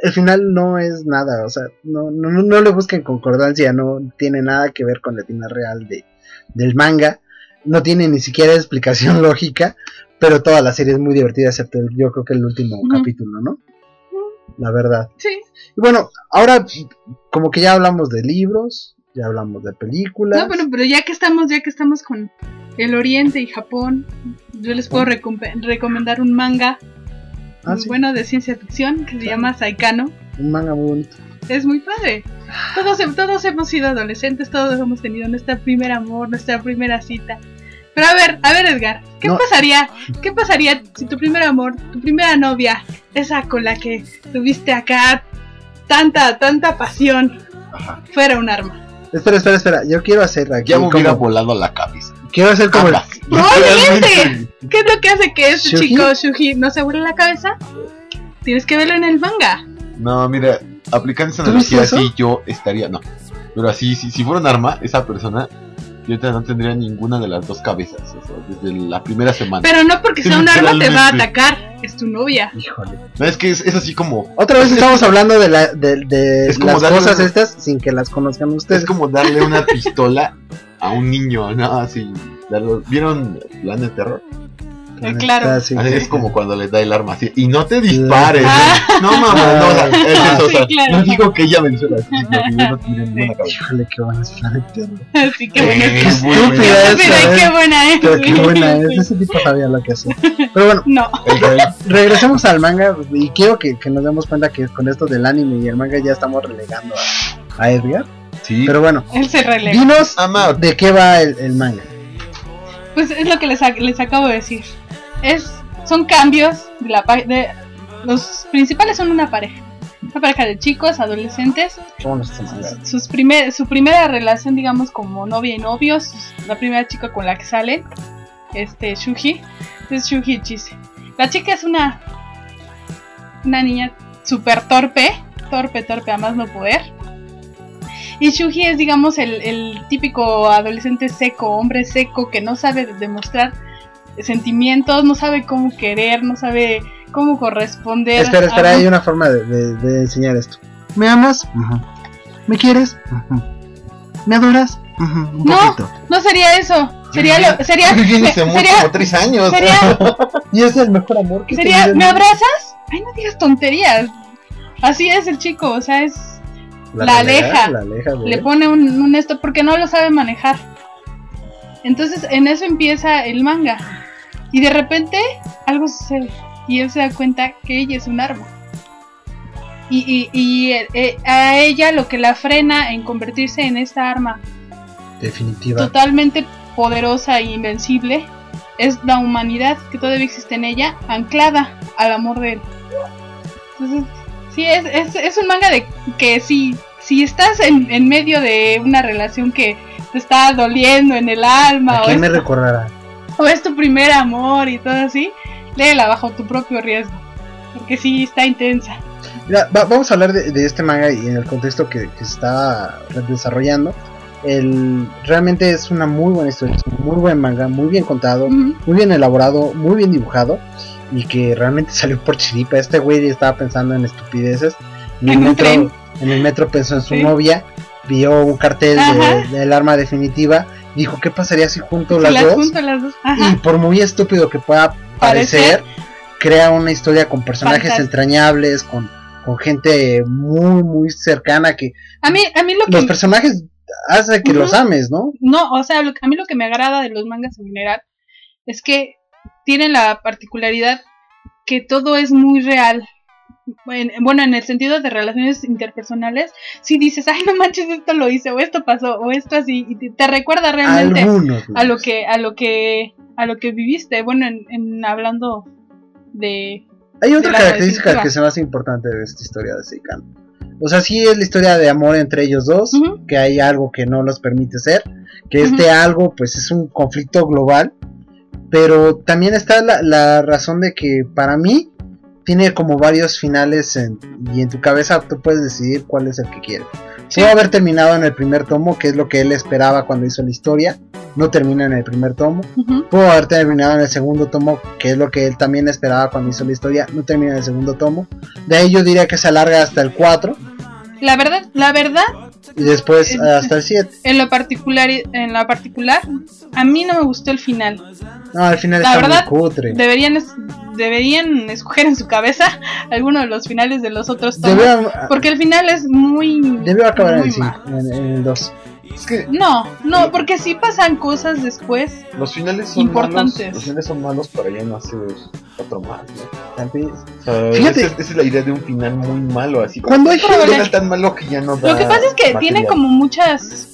el final no es nada. O sea, no, no, no- le busquen concordancia, no tiene nada que ver con el final real de, del manga. No tiene ni siquiera explicación lógica, pero toda la serie es muy divertida, excepto el- yo creo que el último capítulo, ¿no? La verdad. Sí. Y bueno, ahora como que ya hablamos de libros, ya hablamos de películas. No, bueno, pero ya que estamos, ya que estamos con el Oriente y Japón, yo les puedo recomendar un manga Ah, sí, bueno de ciencia ficción que se Claro. llama Saikano. un manga muy bonito. Es muy padre. Todos, todos hemos sido adolescentes, todos hemos tenido nuestra primer amor, nuestra primera cita. Pero a ver, a ver Edgar, ¿qué No. pasaría? ¿Qué pasaría si tu primer amor, tu primera novia, esa con la que tuviste acá tanta, tanta pasión, Ajá. fuera un arma? Espera, espera, espera. Yo quiero hacer aquí Ya me hubiera como, volado la cabeza. Quiero hacer como el- Ambas. Probablemente. ¿Qué es lo que hace que este ¿Shuji? chico Shuji no se vuele la cabeza? Tienes que verlo en el manga. No, mira, aplicando esa ¿Tú viste analogía, eso? sí, yo estaría, no. Pero así, si, si fuera un arma, esa persona, yo no tendría ninguna de las dos cabezas. o sea, desde la primera semana. Pero no porque sea un arma te va a atacar, es tu novia. Híjole. No, es que es, es así como. Otra vez estamos hablando de, la, de, de las cosas una- estas sin que las conozcan ustedes. Es como darle una pistola a un niño, ¿no? Así. ¿Vieron Plan de Terror? Neta, claro. sí. Así es como cuando le da el arma así. Y no te dispares. Ah. ¿eh? No, mamá, no, o sea, es eso, o sea, Sí, claro. No digo que ella venció que yo no tendría ninguna cabeza. Híjole, qué buena es Planet Terror. Así que bueno. Eh, es- estúpida bueno, es. Mira, esa, qué ¿eh? buena es. Pero qué buena es. Ese tipo sabía lo que hacía. Pero bueno, No, regresemos al manga. Y quiero que, que nos demos cuenta que con esto del anime y el manga ya estamos relegando a, a Edgar. Sí. Pero bueno, él se relega. dinos Amado. de qué va el, el manga. Pues es lo que les, les acabo de decir. Es, son cambios de la pa- de los principales son una pareja. Una pareja de chicos, adolescentes. Manga. Sus primer, su primera relación, digamos, como novia y novio. sus- La primera chica con la que sale. Este, Shuji. Es Shuji Chise. La chica es una. Una niña súper torpe. Torpe, torpe, a más no poder. Y Shuji es, digamos, el, el típico adolescente seco, hombre seco que no sabe demostrar sentimientos, no sabe cómo querer, no sabe cómo corresponder. Espera, espera, a- hay una forma de, de- de enseñar esto. ¿Me amas? Ujú. ¿Me quieres? ¿Me adoras? Un No. poquito. No sería eso. Sería lo, sería, me- sería, como tres años. sería, Y es el mejor amor que sería, ¿me abrazas? Ay, no digas tonterías. Así es el chico, o sea, es la aleja. La aleja le pone un, un esto porque no lo sabe manejar. Entonces en eso empieza el manga. Y de repente algo sucede. Y él se da cuenta que ella es un arma. Y, y- y, eh, eh, a ella lo que la frena en convertirse en esta arma Definitiva. totalmente poderosa e invencible es la humanidad que todavía existe en ella, anclada al amor de él. Entonces, sí, es, es, es un manga de que si, si estás en, en medio de una relación que te está doliendo en el alma ¿A o quién es, me recordará? o es tu primer amor y todo así, léela bajo tu propio riesgo. Porque sí, está intensa. Mira, va- vamos a hablar de, de este manga y en el contexto que, que se está desarrollando. El, realmente es una muy buena historia, es un muy buen manga, muy bien contado, muy bien elaborado, muy bien dibujado y que realmente salió por chiripa. Este güey estaba pensando en estupideces. En el metro, tren. en el metro pensó en su Sí. novia, vio un cartel de- Ajá. del arma definitiva, dijo qué pasaría si junto Si las, las dos junto las dos. y por muy estúpido que pueda parecer, Parecer. crea una historia con personajes entrañables, con, con gente muy, muy cercana que A mí, a mí lo que los personajes hace que los ames, ¿no? No, o sea, lo- a mí lo que me agrada de los mangas en general es que tienen la particularidad que todo es muy real. En- bueno, en el sentido de relaciones interpersonales, si dices, ay, no manches, esto lo hice, o esto pasó, o esto así, y te, te recuerda realmente Algunos. a lo que, a lo que, a lo que viviste. Bueno, en, en hablando de, Hay otra de característica que se me hace importante de esta historia de Seikano. O sea, sí es la historia de amor entre ellos dos, que hay algo que no los permite ser, que este algo pues es un conflicto global, pero también está la, la razón de que para mí tiene como varios finales en- y en tu cabeza tú puedes decidir cuál es el que quieres. Sí. Haber terminado en el primer tomo, que es lo que él esperaba cuando hizo la historia, no termina en el primer tomo. Pudo haber terminado en el segundo tomo, que es lo que él también esperaba cuando hizo la historia, no termina en el segundo tomo. De ahí yo diría que se alarga hasta el 4 la verdad, la verdad, y después Eh, hasta el 7. en lo particular, en la particular, a mí no me gustó el final. No, al final La está verdad, muy cutre. deberían es- deberían escoger en su cabeza alguno de los finales de los otros tomos Debió, porque el final es muy debió acabar en muy el, cinco, mal. en, en el 2. Es que no no porque sí pasan cosas después los finales son Importantes. malos. Los finales son malos para ya no hacer otro más, Fíjate. Esa, es- esa es la idea de un final muy malo, así. Cuando hay un final tan malo que ya no da lo que pasa es que tiene como muchas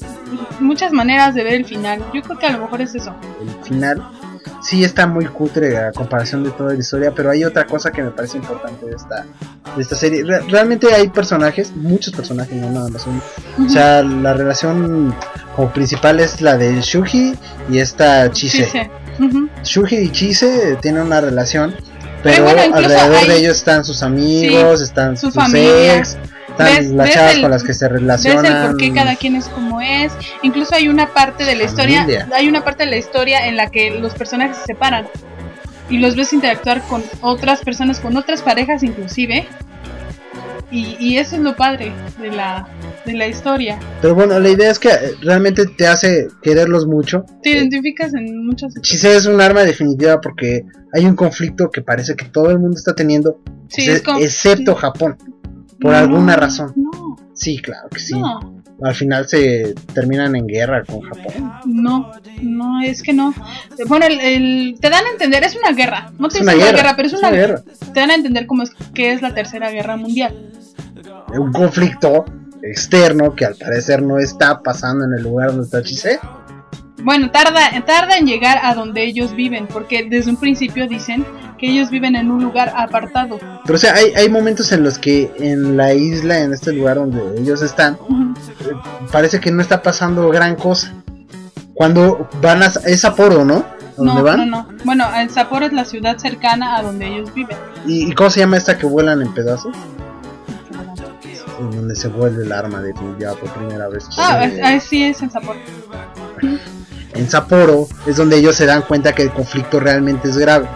muchas maneras de ver el final yo creo que a lo mejor es eso el final sí está muy cutre a comparación de toda la historia, pero hay otra cosa que me parece importante de esta, de esta serie. Re- realmente hay personajes, muchos personajes, no nada más uno. O sea, la relación como principal es la de Shuji y esta Chise. Shuji y Chise tienen una relación, Pero pero, bueno, incluso alrededor hay- de ellos están sus amigos, están su sus familia. ex, están Ves- las ves chavas el- con las que se ves relacionan. el por qué cada quien es como es incluso hay una parte de la historia Familia. hay una parte de la historia en la que los personajes se separan y los ves interactuar con otras personas con otras parejas inclusive y, y eso es lo padre de la de la historia Pero bueno, la idea es que eh, realmente te hace quererlos mucho. te identificas en muchas Chise es un arma definitiva porque hay un conflicto que parece que todo el mundo está teniendo, sí, ex- es excepto Japón. Por No, alguna razón. no Sí, claro que sí. no Al final se terminan en guerra con Japón. No, no, es que no. Bueno, el, el- te dan a entender, es una guerra. No te Es una guerra, pero es, una, guerra. Te dan a entender cómo es que es la tercera guerra mundial. Un conflicto externo que al parecer no está pasando en el lugar donde está Chise. Bueno, tarda, tarda en llegar a donde ellos viven, porque desde un principio dicen que ellos viven en un lugar apartado. Pero o sea, hay, hay momentos en los que en la isla, en este lugar donde ellos están, Ujú. parece que no está pasando gran cosa. Cuando van a... Es Sapporo, ¿no? ¿A dónde No, van? no, no. Bueno, el Sapporo es la ciudad cercana a donde ellos viven. ¿Y, y cómo se llama esta que vuelan en pedazos? En donde se vuelve el arma definitiva por primera vez. Ah, Sí. es- ah, sí, es en Sapporo. En Sapporo, es donde ellos se dan cuenta que el conflicto realmente es grave.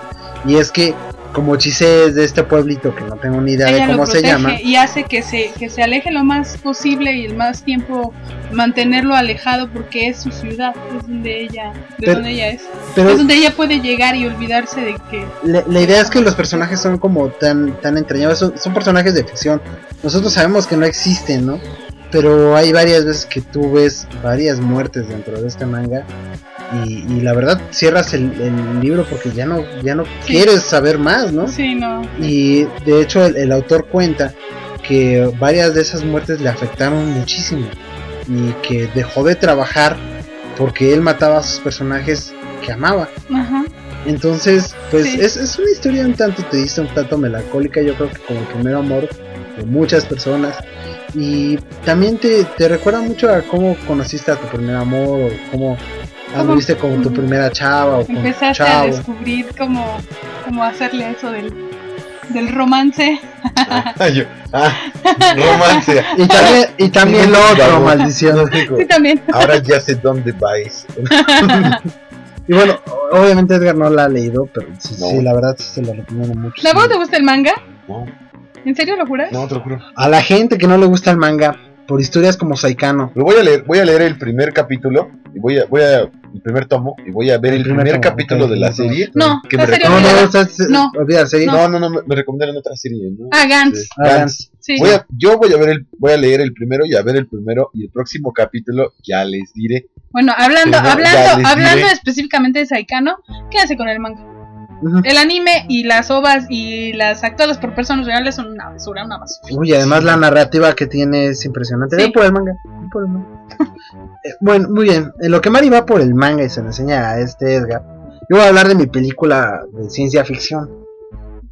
Y es que como Chise es de este pueblito que no tengo ni idea de Ella cómo se llama, y hace que se, que se aleje lo más posible y el más tiempo mantenerlo alejado porque es su ciudad, es donde ella, de Pero- donde ella es. pero es donde ella puede llegar y olvidarse de que la, la idea es que los personajes son como tan, tan entrañables, son, son personajes de ficción. Nosotros sabemos que no existen, ¿no? Pero hay varias veces que tú ves varias muertes dentro de este manga. Y, y la verdad cierras el, el libro porque ya no, ya no Sí. quieres saber más, ¿no? sí, no. Y de hecho el, el autor cuenta que varias de esas muertes le afectaron muchísimo y que dejó de trabajar porque él mataba a sus personajes que amaba. Ajá. Entonces, pues Sí. es, es una historia un tanto triste, un tanto melancólica, yo creo que como el primer amor de muchas personas. Y también te, te recuerda mucho a cómo conociste a tu primer amor o cómo anduviste con tu primera chava o con tu Empezaste a descubrir cómo, cómo hacerle eso del, del romance. Ah, yo- ah, romance. Y también, y también lo otro, maldición. Sí, también. Ahora ya sé dónde vais. Y bueno, obviamente Edgar no la ha leído, pero sí, No. sí, la verdad sí se la recomiendo mucho. ¿La voz te gusta el manga? No, ¿En serio lo juras? no, te lo juro. A la gente que no le gusta el manga, por historias como Saikano, Lo voy a leer, voy a leer el primer capítulo y voy a, voy a el primer tomo y voy a ver El el, primer primer, tomo, capítulo ok, de la serie. No, que me serie No, no, se- No. olvida, sí. No, no, no, me, me recomendaron otra serie. ¿no? Ah, Gantz. Sí, Ah, Gantz. Sí. Voy a, yo voy a ver el, voy a leer el primero y a ver el primero y el próximo capítulo ya les diré. Bueno, hablando, hablando, hablando diré. específicamente de Saikano, quédense con el manga. El anime y las ovas y las actuadas por personas reales son una basura, una basura. Uy, además la narrativa que tiene es impresionante. Sí. Ve por el manga. ve por el manga. Eh, bueno, muy bien. En lo que Mari va por el manga y se lo enseña a este Edgar, yo voy a hablar de mi película de ciencia ficción,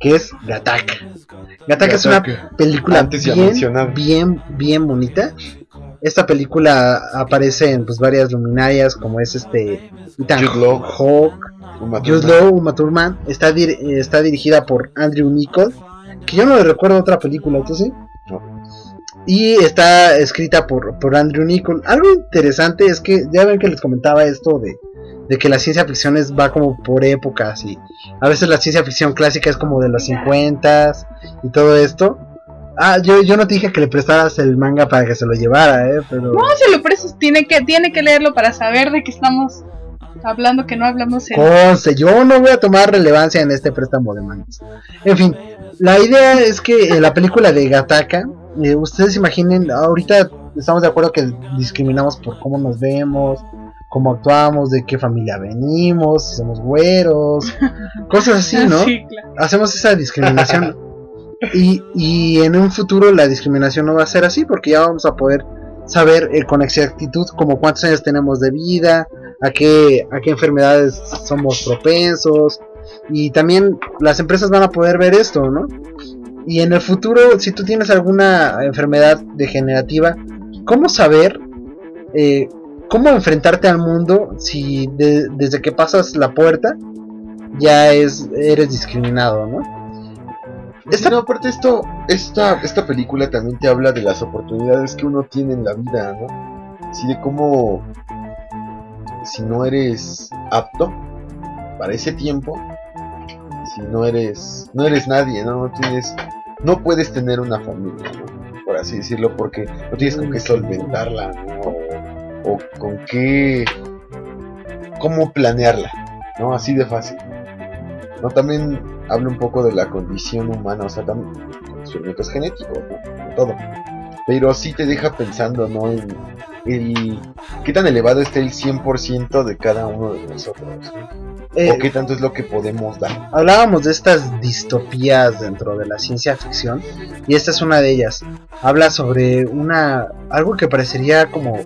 que es Gattaca. Gattaca es una película Antes bien, bien, bien bonita. Esta película aparece en pues, varias luminarias, como es este Ethan. Hawke, Uma Jude Thurman. Law, Uma Thurman. Está, dir- está dirigida por Andrew Nichol, que yo no le recuerdo otra película, ¿tú sí? No. Y está escrita por, por Andrew Nichol. Algo interesante es que ya ven que les comentaba esto de, de que la ciencia ficción es, va como por épocas y a veces la ciencia ficción clásica es como de los 50 y todo esto. Ah, yo, yo no te dije que le prestaras el manga para que se lo llevara, eh, pero... No se lo prestas, tiene que, tiene que leerlo para saber de qué estamos hablando, que no hablamos en... Conste, yo no voy a tomar relevancia en este préstamo de mangas. En fin, la idea es que eh, la película de Gataka, eh, ustedes imaginen, ahorita estamos de acuerdo que discriminamos por cómo nos vemos, cómo actuamos, de qué familia venimos, si somos güeros, cosas así, ¿no? Sí, claro. Hacemos esa discriminación. Y, y en un futuro la discriminación no va a ser así porque ya vamos a poder saber eh, con exactitud como cuántos años tenemos de vida, a qué, a qué enfermedades somos propensos y también las empresas van a poder ver esto, ¿no? Y en el futuro, si tú tienes alguna enfermedad degenerativa, ¿cómo saber eh, cómo enfrentarte al mundo si de- desde que pasas la puerta ya es eres discriminado, ¿no? Esta, no, aparte esto, esta, esta película también te habla de las oportunidades que uno tiene en la vida, ¿no? Así de cómo si no eres apto para ese tiempo, si no eres, no eres nadie, ¿no? No tienes, no puedes tener una familia, ¿no? Por así decirlo, porque no tienes con qué solventarla, ¿no? O, o con qué, cómo planearla, ¿no? Así de fácil. ¿no? También habla un poco de la condición humana, o sea, también experimentos genéticos, ¿no? Como todo. Pero sí te deja pensando, ¿no? En el qué tan elevado está el 100% de cada uno de nosotros, ¿no? Eh, o qué tanto es lo que podemos dar. hablábamos de estas distopías dentro de la ciencia ficción y esta es una de ellas. Habla sobre una algo que parecería como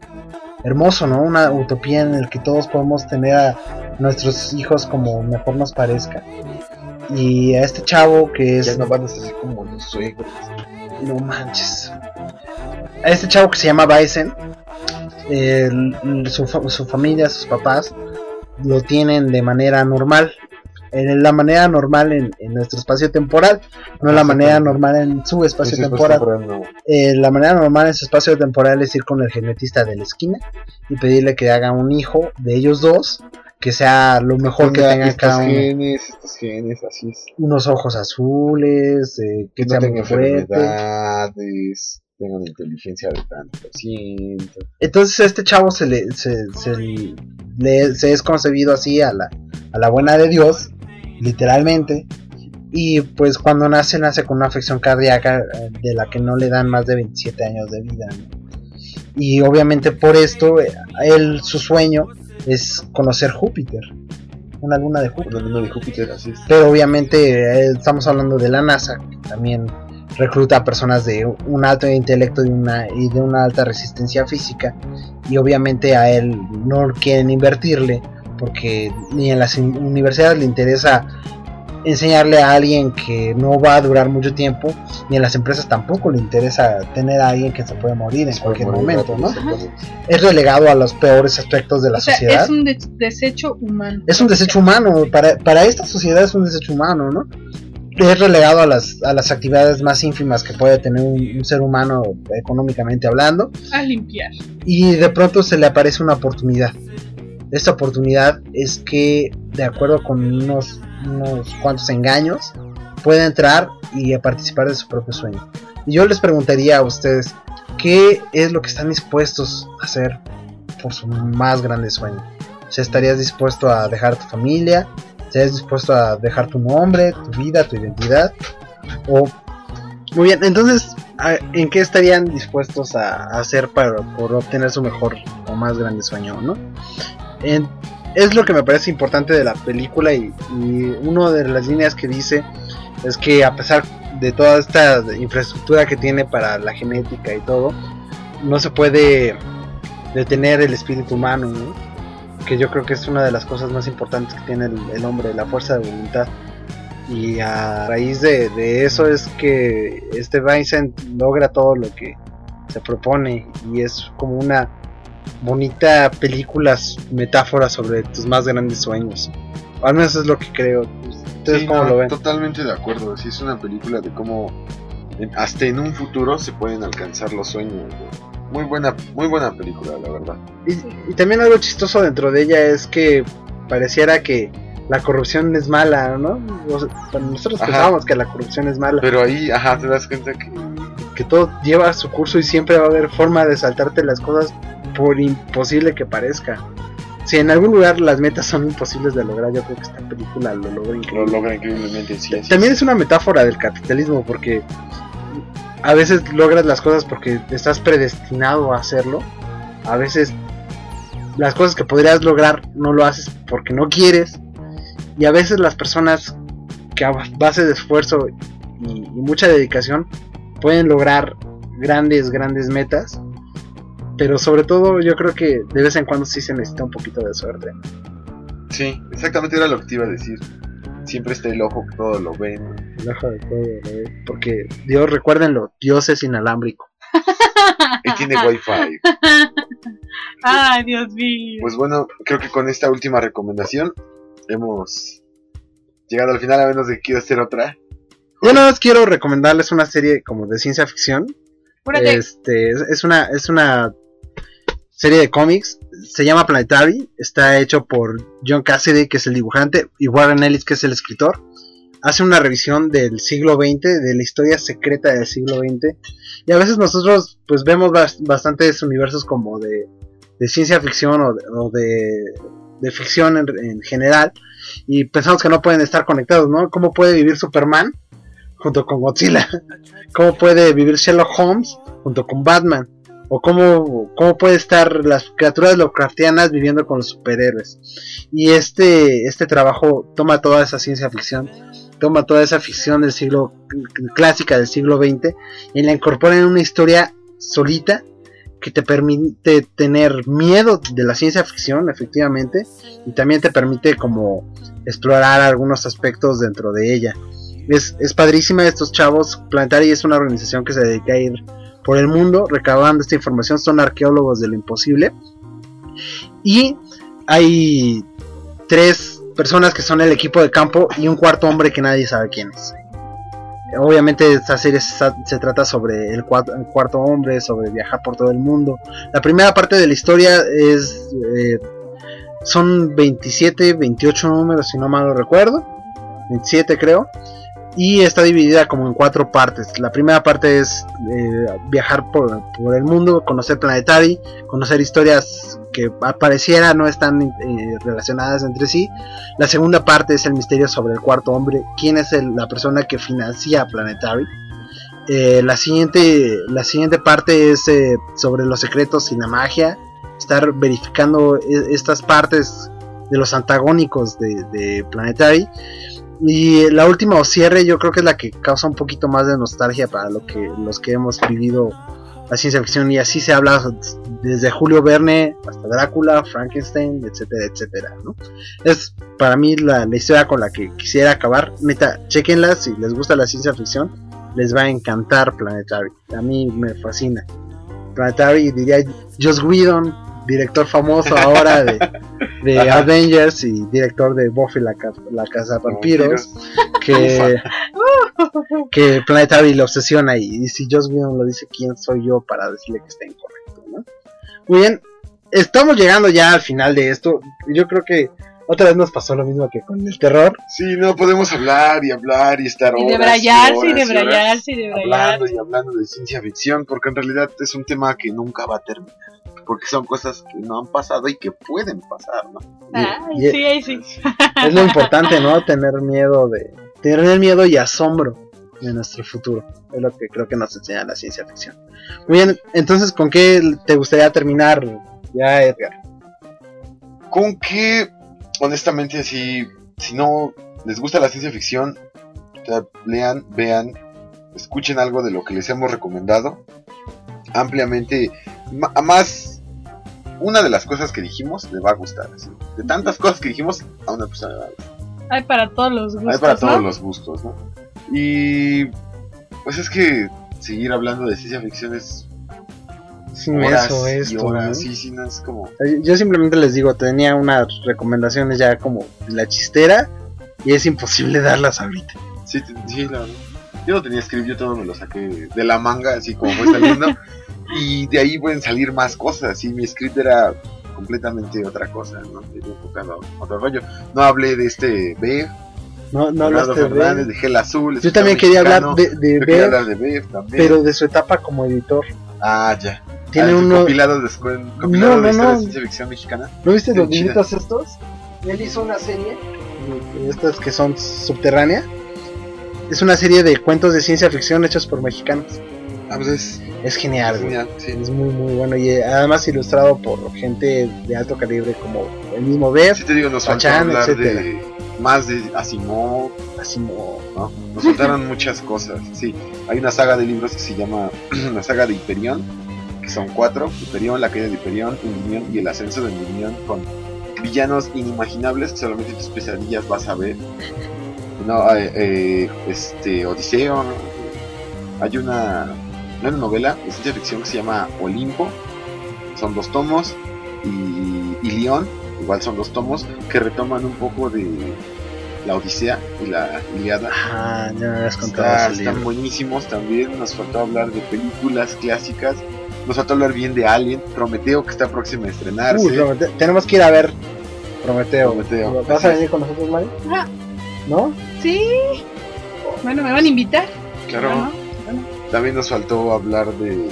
hermoso, ¿no? Una utopía en el que todos podemos tener a nuestros hijos como mejor nos parezca. Y a este chavo que es Ya no van a ser como los suegros. no manches. A este chavo que se llama Bison, el- su, fa- su familia, sus papás, lo tienen de manera normal. en la manera normal en, en nuestro espacio temporal, no la manera normal en su espacio temporal. temporal no. Eh, la manera normal en su espacio temporal es ir con el genetista de la esquina y pedirle que haga un hijo de ellos dos que sea lo mejor que tengan cada uno. genes, estos genes, así es. Unos ojos azules, eh, que Que no muy tenga fuerte. enfermedades, tenga una inteligencia de tanto ciento. Entonces a este chavo se le, se, se le- se es concebido así a la, a la buena de Dios, literalmente. Y pues cuando nace, nace con una afección cardíaca eh, de la que no le dan más de 27 años de vida. ¿no? Y obviamente por esto, eh, él, su sueño es conocer Júpiter, una luna de Júpiter. Una luna de Júpiter, así es. Pero obviamente eh, estamos hablando de la NASA, que también recluta a personas de un alto intelecto y, una, y de una alta resistencia física. Y obviamente a él no quieren invertirle, porque ni en las universidades le interesa enseñarle a alguien que no va a durar mucho tiempo, ni en las empresas tampoco le interesa tener a alguien que se puede morir en cualquier Morir momento, rápido, ¿no? Es relegado a los peores aspectos de la O sea, sociedad. es un de- desecho humano. Es un desecho humano, para, para esta sociedad es un desecho humano, ¿no? Es relegado a las, a las actividades más ínfimas que puede tener un, un ser humano económicamente hablando A limpiar. y de pronto se le aparece una oportunidad. Esta oportunidad es que, de acuerdo con unos, unos cuantos engaños, puede entrar y participar de su propio sueño. Y yo les preguntaría a ustedes, ¿qué es lo que están dispuestos a hacer por su más grande sueño? O sea, ¿estarías dispuesto a dejar tu familia? ¿Estarías dispuesto a dejar tu nombre, tu vida, tu identidad? O muy bien, entonces, ¿a- ¿en qué estarían dispuestos a hacer para por obtener su mejor o más grande sueño, no? En- es lo que me parece importante de la película y, una de las líneas que dice es que a pesar de toda esta infraestructura que tiene para la genética y todo, no se puede detener el espíritu humano, ¿no? que yo creo que es una de las cosas más importantes que tiene el, el hombre, la fuerza de voluntad. Y a raíz de, de eso es que este Vincent logra todo lo que se propone y es como una bonita película, metáfora sobre tus más grandes sueños. Al menos es lo que creo. ¿Ustedes Sí, cómo no, lo ven? Totalmente de acuerdo. Sí, es una película de cómo en- hasta en un futuro se pueden alcanzar los sueños. Muy buena, muy buena película, la verdad. Y, y también algo chistoso dentro de ella es que pareciera que la corrupción es mala, ¿no? O sea, bueno, nosotros Ajá. pensábamos que la corrupción es mala. Pero ahí, ajá, te das cuenta que que todo lleva su curso y siempre va a haber forma de saltarte las cosas por imposible que parezca. Si en algún lugar las metas son imposibles de lograr, yo creo que esta película lo logra lo increíble. logra increíblemente. Sí, También es una metáfora del capitalismo porque a veces logras las cosas porque estás predestinado a hacerlo. A veces las cosas que podrías lograr no lo haces porque no quieres. Y a veces las personas que a base de esfuerzo y, y mucha dedicación pueden lograr grandes, grandes metas. Pero sobre todo yo creo que de vez en cuando sí se necesita un poquito de suerte. Sí, exactamente era lo que te iba a decir. Siempre está el ojo que todo lo ve. ¿no? El ojo de todo, ¿eh? Porque Dios, recuérdenlo, Dios es inalámbrico. Y tiene wifi. Ay, Dios mío. Pues bueno, creo que con esta última recomendación hemos llegado al final, a menos de que quiera hacer otra. Yo nada más quiero recomendarles una serie como de ciencia ficción. Este, es, es una, es una serie de cómics. Se llama Planetary. Está hecho por John Cassidy, que es el dibujante, y Warren Ellis, que es el escritor. Hace una revisión del siglo XX, de la historia secreta del siglo XX. Y a veces nosotros pues vemos bas- bastantes universos como de, de ciencia ficción o de, o de, de ficción en, en general. Y pensamos que no pueden estar conectados, ¿no? ¿Cómo puede vivir Superman junto con Godzilla? ¿Cómo puede vivir Sherlock Holmes junto con Batman? ¿O cómo, cómo puede estar las criaturas Lovecraftianas viviendo con los superhéroes? Y este, este trabajo toma toda esa ciencia ficción, toma toda esa ficción del siglo clásica del siglo XX y la incorpora en una historia solita que te permite tener miedo de la ciencia ficción, efectivamente, y también te permite como explorar algunos aspectos dentro de ella. Es, es padrísima estos chavos. Planetary es una organización que se dedica a ir por el mundo recabando esta información. Son arqueólogos de lo imposible. Y hay tres personas que son el equipo de campo y un cuarto hombre que nadie sabe quién es. Obviamente esta serie se, trata sobre el cuarto, hombre, sobre viajar por todo el mundo. La primera parte de la historia es eh, son 27, 28 números si no mal recuerdo. 27 creo. Y está dividida como en cuatro partes. La primera parte es eh, viajar por, por el mundo, conocer Planetary, conocer historias que pareciera no están eh, relacionadas entre sí. La segunda parte es el misterio sobre el cuarto hombre, quién es la persona que financia Planetary. Eh, la, siguiente, la siguiente parte es eh, sobre los secretos y la magia, estar verificando estas partes de los antagónicos de, de Planetary. Y la última o cierre yo creo que es la que causa un poquito más de nostalgia para lo que, los que hemos vivido la ciencia ficción y así se habla desde Julio Verne hasta Drácula, Frankenstein, etcétera, etcétera, ¿no? Es para mí la, la historia con la que quisiera acabar. Neta, chequenla si les gusta la ciencia ficción, les va a encantar Planetary. A mí me fascina. Planetary diría Joss Whedon, director famoso ahora de, de. Avengers y director de Buffy la, la casa de vampiros, que, que Planetary le obsesiona y, y si Joss Whedon lo dice, ¿quién soy yo para decirle que está incorrecto? ¿no? Muy bien, estamos llegando ya al final de esto. Yo creo que otra vez nos pasó lo mismo que con el terror. Sí, no podemos hablar y hablar y estar Y horas debrayarse y horas horas debrayarse y hablando debrayarse. y hablando de ciencia ficción, porque en realidad es un tema que nunca va a terminar, porque son cosas que no han pasado y que pueden pasar, ¿no? Ay, Y- sí, ahí sí. Es lo importante, ¿no? Tener miedo de. Tener miedo y asombro de nuestro futuro. Es lo que creo que nos enseña la ciencia ficción. Muy bien, entonces, ¿con qué te gustaría terminar ya, Edgar? Con que, honestamente, si, si no les gusta la ciencia ficción, lean, vean, escuchen algo de lo que les hemos recomendado ampliamente. A más, una de las cosas que dijimos le va a gustar. así. De tantas cosas que dijimos, a una persona le va a gustar. Hay para todos los gustos. Hay para todos los gustos, ¿no? Y pues es que seguir hablando de ciencia ficción es Es horas inmenso y esto. horas. ¿no? Sí, sí, no es como... Yo simplemente les digo, tenía unas recomendaciones ya como la chistera y es imposible darlas ahorita. Sí, sí, la verdad. Yo no tenía script, yo todo me lo saqué de la manga, así como fue saliendo. y de ahí pueden salir más cosas. Y mi script era completamente otra cosa, ¿no? Enfocado a otro rollo. No hablé de este B, No, no hablaste de Fernández, de Gel Azul. Yo también quería hablar de, de Yo quería Bev, hablar de Bev también. pero de su etapa como editor. Ah, ya. Tiene Ah, uno. Compilado de, compilado No, de no, historias no. de ciencia ficción mexicana. ¿No viste los niñitos estos? Él hizo una serie, estas que son subterránea. Es una serie de cuentos de ciencia ficción hechos por mexicanos. Ah, pues es Es genial, güey. genial, sí. Es muy, muy bueno. Y eh, además ilustrado por gente de alto calibre como el mismo Bev, Sí te digo, nos etcétera. de más de Asimov, Asimov. ¿no? Nos faltaron muchas cosas, sí. Hay una saga de libros que se llama la saga de Hyperion, que son cuatro, Hyperion, la caída de Hyperion, Endymion y el ascenso de Endymion con villanos inimaginables que solamente en tus pesadillas vas a ver. No, eh, eh, este, Odiseo, ¿no? hay una, una novela de ciencia ficción que se llama Olimpo, son dos tomos, y, y León, igual son dos tomos, que retoman un poco de la Odisea y la Iliada. Ah, ya me habías contado Está- están buenísimos también. Nos faltó hablar de películas clásicas. Nos faltó hablar bien de Alien, Prometeo, que está próximo a estrenarse. Tenemos que ir a ver Prometeo. Prometeo. ¿Vas a venir con nosotros, Mari? Ajá. ¿No? Sí. Bueno, me van a invitar. claro, Bueno, bueno. También nos faltó hablar de.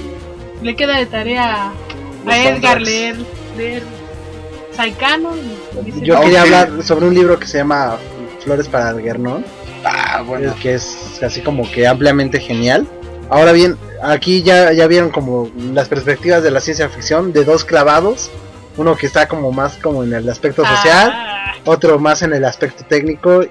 Le queda de tarea los a Edgar leer, leer Saikano. y Yo quería hablar sobre un libro que se llama Flores para Algernon, Ah, bueno. que es así como que ampliamente genial. Ahora bien, aquí ya, ya vieron como las perspectivas de la ciencia ficción de dos clavados, uno que está como más como en el aspecto social, Ah, otro más en el aspecto técnico y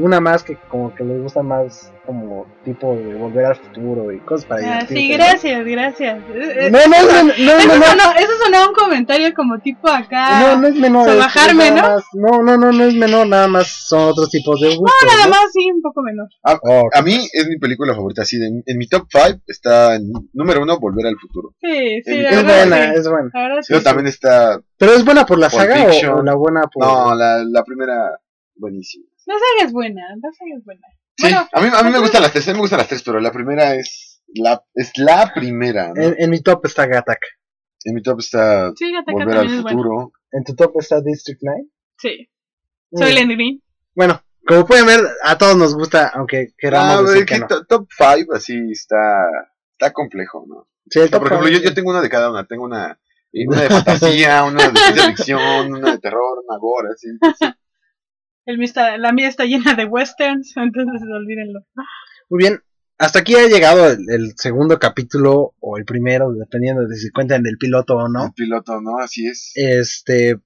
una más que como que le gusta más como tipo de volver al futuro y cosas para ah, sí, ¿no? gracias, gracias. Eh, eh, No, no, no, no, no, Eso no, no, sonó, eso sonó un comentario como tipo acá. no, no es menor. es- es Sobajarme, nada ¿no? más- no, no, no, no es menor, nada más son otros tipos de gustos. Nada ¿no? más, sí, un poco menor. Oh, A mí es mi película favorita. Así, de- en mi top 5 está en número uno Volver al futuro. Sí, sí, Es la es verdad, buena, sí. es buena. Sí, sí. también está. ¿Pero es buena por la Pulp saga o la buena por.? No, la, la primera. buenísima. La saga es buena, la saga es buena. Sí, Bueno, a mí, a mí me gustan las tres, a mí me gustan las tres, pero la primera es la, es la primera. ¿no? En, en mi top está Gattaca. En mi top está Sí, Gattaca Volver al. Futuro. En tu top está District 9. Sí. Soy Mm. Lenny Green. Bueno, como pueden ver, a todos nos gusta, aunque queramos Ah, decir que no. to- Top 5 así está, está complejo, ¿no? Sí, el O sea, top por ejemplo, five. yo, yo tengo una de cada una. Tengo una, una de fantasía, una de ciencia ficción, una de terror, una gore, así. sí. El la mía está llena de westerns, entonces olvídenlo. Muy bien, hasta aquí ha llegado el, el segundo capítulo o el primero, dependiendo de si cuentan el piloto o El no. piloto, ¿no? Así es. Este,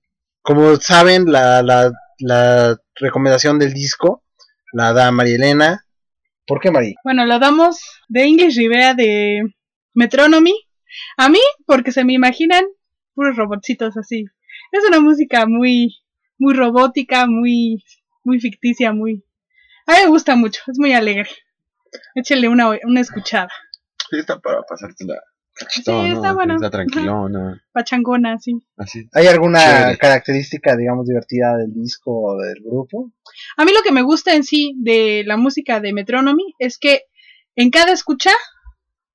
como saben, la, la, la recomendación del disco la da María Elena. ¿Por qué María? Bueno, lo damos de English Rivera de Metronomy. A mí, porque se me imaginan puros robotcitos así. Es una música muy, muy robótica, muy, muy ficticia, muy... A mí me gusta mucho, es muy alegre. Échale una, una escuchada. Sí, está para pasártela cachetón, Sí, ¿no? está bueno. Está tranquilona, Pachangona, así. así. ¿Hay alguna Chévere. característica, digamos, divertida del disco o del grupo? A mí lo que me gusta en sí de la música de Metronomy es que en cada escucha,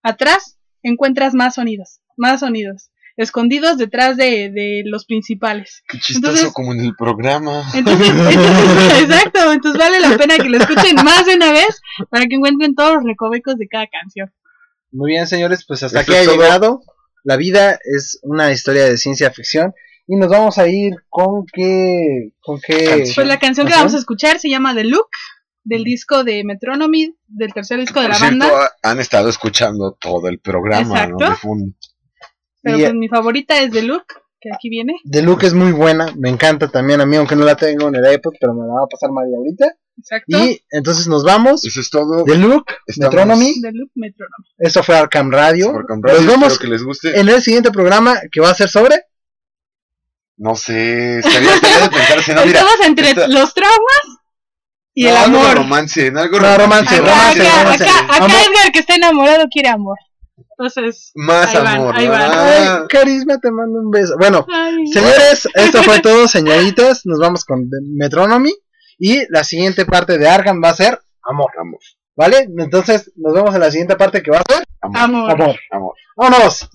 atrás, encuentras más sonidos, más sonidos, escondidos detrás de, de los principales. Qué chistoso Entonces- como en el programa. Entonces, entonces- exacto, entonces vale la pena que lo escuchen más de una vez para que encuentren todos los recovecos de cada canción. Muy bien, señores, pues hasta Eso aquí ha llegado. La vida es una historia de ciencia ficción. Y nos vamos a ir con qué. ¿Con qué? Canción. Pues la canción que Ajá. vamos a escuchar se llama The Look, del disco de Metronomy, del tercer disco de Por la cierto, banda. han estado escuchando todo el programa, ¿no? Exacto. De fondo. Pero Y, pues mi favorita es The Look, que aquí viene. The Look es muy buena, me encanta también a mí, aunque no la tengo en el iPod, pero me la va a pasar María ahorita. Exacto. Y entonces nos vamos. Eso es todo. The Look, Estamos- Metronomy. The Look Metronomy. Esto fue Arkham Radio. Por comprar, Nos vemos espero que les guste. en el siguiente programa que va a ser sobre. No sé, estaría, de pensarse, no, mira. Estamos entre esta- los traumas y no, el algo de amor. romance, en algo No, romance, Acá, romance, acá, romance. acá, acá. Edgar que está enamorado quiere amor. Entonces, Más Ahí van, amor, ahí van. ¿verdad? Ay, Carisma, te mando un beso. Bueno, ay, señores, esto fue todo, señoritas. Nos vamos con Metronomy. Y la siguiente parte de Arkham va a ser amor. Amor, ¿Vale? Entonces, nos vemos en la siguiente parte que va a ser amor, amor. amor. amor. ¡Vámonos!